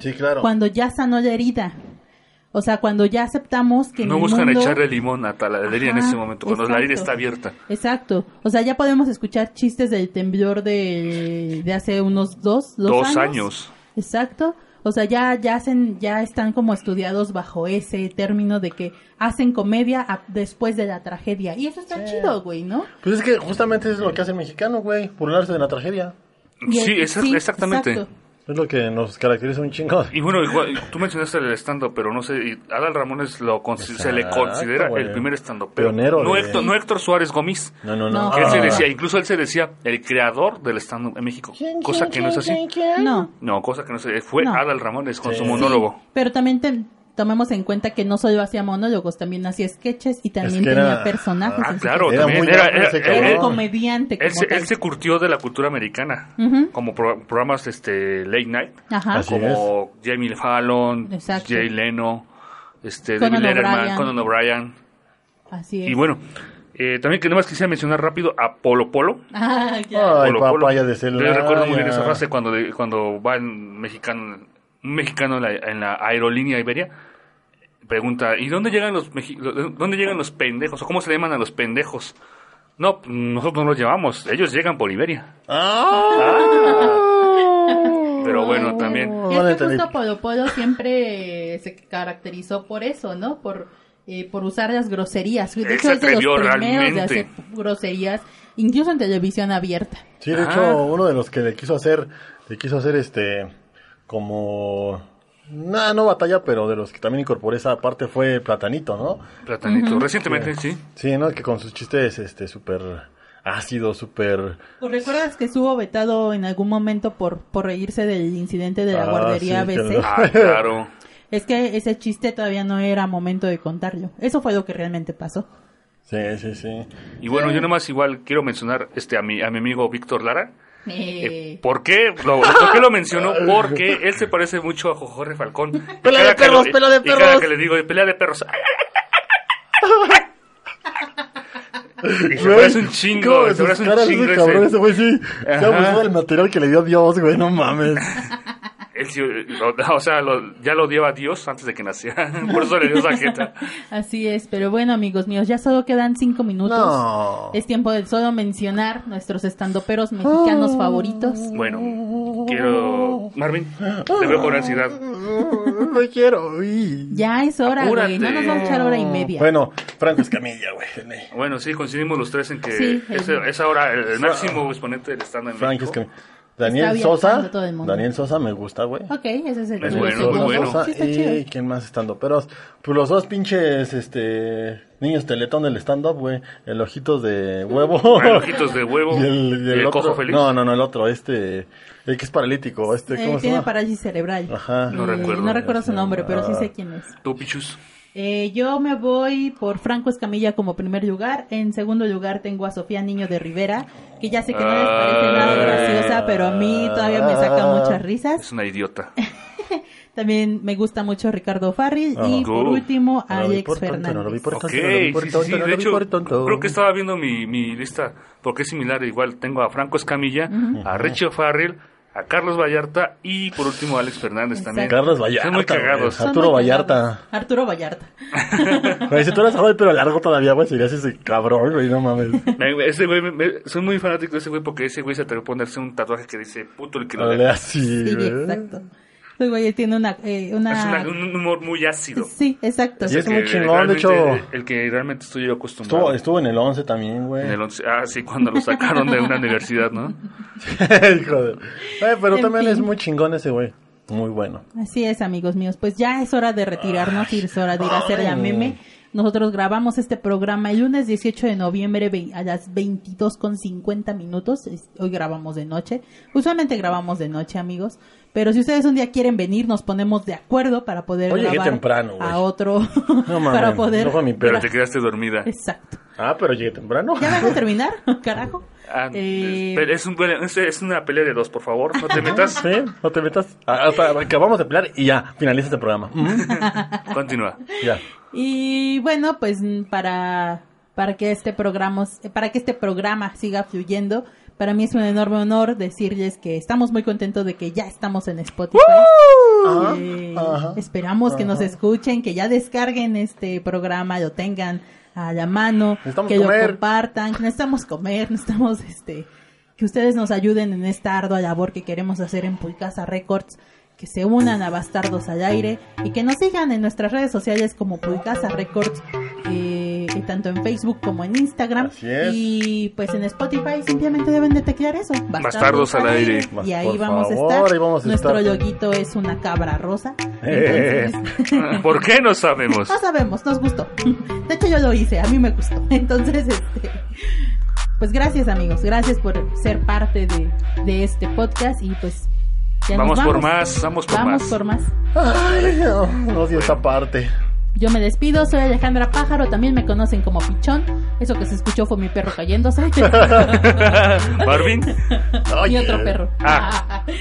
Sí, claro. cuando ya sanó la herida. O sea, cuando ya aceptamos que en No el buscan mundo- echarle limón a la herida en ese momento, cuando la herida exacto. está abierta. Exacto. O sea, ya podemos escuchar chistes del temblor de, de hace unos dos, dos, Dos años. años. Exacto. O sea, ya, ya hacen, ya están como estudiados bajo ese término de que hacen comedia a- después de la tragedia. Y eso está chido, güey, ¿no? Pues es que justamente es lo que hace el mexicano, güey. Burlarse de la tragedia. Y Sí, el- es- exactamente. exacto. Es lo que nos caracteriza un chingo. Y bueno, igual, tú mencionaste el stand-up, pero no sé, y Adal Ramones lo con- se le Exacto, considera güey. el primer stand-up. Pionero No, de- Héctor, no Héctor Suárez Gómez. No, no, No. no. Que él se Ah. decía, incluso él se decía el creador del stand-up en México. cosa que no es así. No. No, cosa que no es así. Fue No. Adal Ramones con Sí. su monólogo. Pero también te- tomemos en cuenta que no solo hacía monólogos, también hacía sketches y también que tenía era- personajes. Ah, en claro, Era también muy era, amplio era- ese era- Era cabrón. un comediante. él, como tal. él se curtió de la cultura americana, como pro- programas este late night, Ajá. Como Jamie Fallon, Exacto. Jay Leno, este Conan David Letterman. Conan O'Brien. Así es. Y bueno, eh, también que nada más quisiera mencionar rápido a Polo Polo. Ah, ya. Ay, Polo papaya Polo. de Celaya. Yo recuerdo muy bien esa frase cuando, de- cuando va un mexicano, un mexicano en la, en la aerolínea Iberia. Pregunta, ¿y dónde llegan los dónde llegan los pendejos? ¿O cómo se le llaman a los pendejos? No, nosotros no los llevamos, ellos llegan por Iberia. Pero bueno, también. Y es que justo Polo Polo siempre se caracterizó por eso, ¿no? Por, eh, por usar las groserías. De Él hecho, se es de los atrevió primeros de realmente. hacer groserías, incluso en televisión abierta. Sí, de Ah. hecho, uno de los que le quiso hacer, le quiso hacer este, como, nada, no batalla, pero de los que también incorporé esa parte fue Platanito, ¿no? Platanito, recientemente sí. Sí, ¿no? Que con sus chistes, este, súper ácidos, súper... ¿Pues ¿Recuerdas que estuvo vetado en algún momento por, por reírse del incidente de la Ah, guardería sí, ABC? Ah, claro. Es que ese chiste todavía no era momento de contarlo. Eso fue lo que realmente pasó. Sí, sí, sí. Y bueno, yo nomás igual quiero mencionar este a mi, a mi amigo Víctor Lara. Eh, Eh, ¿Por qué? Lo, ¿Por qué lo mencionó? Porque él se parece mucho a Jorge Falcón. Pelea de perros, pelea de Y cada perros. que le digo, pelea de perros. Y se parece un chingo, ¿Cómo se parece un chingo ese cabrón, ese. güey sí. Se Ajá. abusó del material que le dio Dios, güey, no mames. Él sí, lo- o sea, lo- ya lo odiaba a Dios antes de que naciera. Por eso le dio esa jeta. Así es, pero bueno, amigos míos, ya solo quedan cinco minutos. No. Es tiempo de solo mencionar nuestros estandoperos mexicanos favoritos. Bueno, quiero... Marvin, te veo con ansiedad. No quiero, uy. Ya es hora, güey. No nos vamos a echar hora y media. Bueno, Franco Escamilla, güey. Bueno, sí, coincidimos los tres en que Sí, es, el- es ahora el, el máximo exponente del stand en Frank México. Escamilla. Daniel Sosa. todo el mundo. Daniel Sosa me gusta, güey. Ok, ese es el Es bueno, muy bueno. Sosa Sí, está chido. y quién más estando pero pues los dos pinches este niños teletón del stand up güey el ojitos de huevo Ah, Ojitos de huevo. y el, y el ¿Y el otro cojo feliz? no no no el otro este el que es paralítico este Eh, cómo se tiene llama parálisis cerebral. Ajá. No Eh, recuerdo. No recuerdo su nombre, pero sí Ah. sé quién es. Tú, Pichus. Eh, yo me voy por Franco Escamilla como primer lugar. En segundo lugar tengo a Sofía Niño de Rivera, que ya sé que no les parece nada Ah. graciosa, pero a mí todavía me saca muchas risas. Es una idiota. También me gusta mucho Ricardo Farril y Ah. por Go. último No Alex por tonto, Fernández. no lo vi por no por sí, sí, De hecho, por tonto. creo que estaba viendo mi, mi lista, porque es similar. Igual tengo a Franco Escamilla, a Richie Farrell, a Carlos Vallarta y por último a Alex Fernández también. Carlos Vallarta Son muy cagados. Son Arturo muy Vallarta. Arturo Vallarta. güey si tú eres joven pero largo todavía güey serías ese cabrón güey no mames Me- Ese güey, me- me- soy muy fanático de ese güey porque ese güey se atrevió a ponerse un tatuaje que dice puto el que lo lea. así Sí, güey exacto. Ese güey tiene una... eh, una... Es una- un humor muy ácido. Sí, exacto. Y es muy chingón, de hecho. El que realmente estoy yo acostumbrado. estuvo, estuvo en el 11 también güey En el once- ah, sí, cuando lo sacaron de una universidad, ¿no? Hijo de- Eh, pero En también fin. es muy chingón ese güey muy bueno Así es, amigos míos. Pues ya es hora de retirarnos y es hora de ir a hacer la Ay. meme. Nosotros grabamos este programa el lunes 18 de noviembre a las 22 con 50 minutos. Hoy grabamos de noche. Usualmente grabamos de noche, amigos. Pero si ustedes un día quieren venir, nos ponemos de acuerdo para poder Hoy llegué grabar temprano, a otro. No mames, para poder. no fue mi Pero te quedaste dormida. Exacto. ah pero llegué temprano ¿Ya van a terminar? Carajo. Ah, Eh, es, un- es- es una pelea de dos, por favor, no te metas. Sí, no te metas. Ah, ah, acabamos de pelear y ya, finaliza este programa. Continúa. ya. Y bueno, pues para, para que este programa, para que este programa siga fluyendo, para mí es un enorme honor decirles que estamos muy contentos de que ya estamos en Spotify. Ajá, Eh, ajá, esperamos que nos escuchen, que ya descarguen este programa, lo tengan a la mano, Necesitamos que lo comer. compartan, que necesitamos comer, necesitamos este que ustedes nos ayuden en esta ardua labor que queremos hacer en Pulcasa Records, que se unan a Bastardos al Aire y que nos sigan en nuestras redes sociales como Pulcasa Records, eh, tanto en Facebook como en Instagram. Así es. Y pues en Spotify simplemente deben de teclear eso, Bastardos al Aire. Y ahí vamos a favor, estar. ahí vamos a Nuestro estar. loguito es una cabra rosa. Eh. Entonces, ¿Por qué no sabemos? no sabemos, nos gustó. De hecho, yo lo hice, a mí me gustó. Entonces, este, pues gracias, amigos. Gracias por ser parte de, de este podcast. Y pues, ya Vamos por más, vamos por Vamos más. por más. Ay, no, odio esa parte. Yo me despido, soy Alejandra Pájaro. También me conocen como Pichón. Eso que se escuchó fue mi perro cayéndose. Marvin, y otro perro. Ah.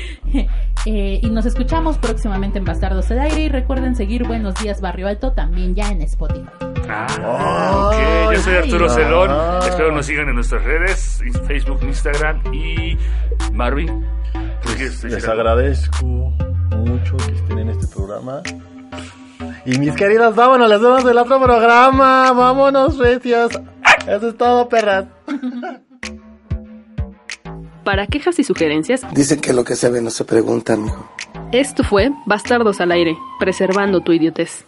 Eh, y nos escuchamos próximamente en Bastardos del Aire. Y recuerden seguir Buenos Días Barrio Alto también ya en Spotify. Ah, ok, yo soy Arturo. Celón. Ah. Espero nos sigan en nuestras redes, Facebook, Instagram y Marvin. ¿tú quieres decir Les agradezco mucho que estén en este programa. Y mis queridas, vámonos, las vemos del otro programa. Vámonos, recias. Eso es todo, perras. Para quejas y sugerencias, Dicen que lo que se ve no se pregunta, mijo. esto fue Bastardos al Aire, preservando tu idiotez.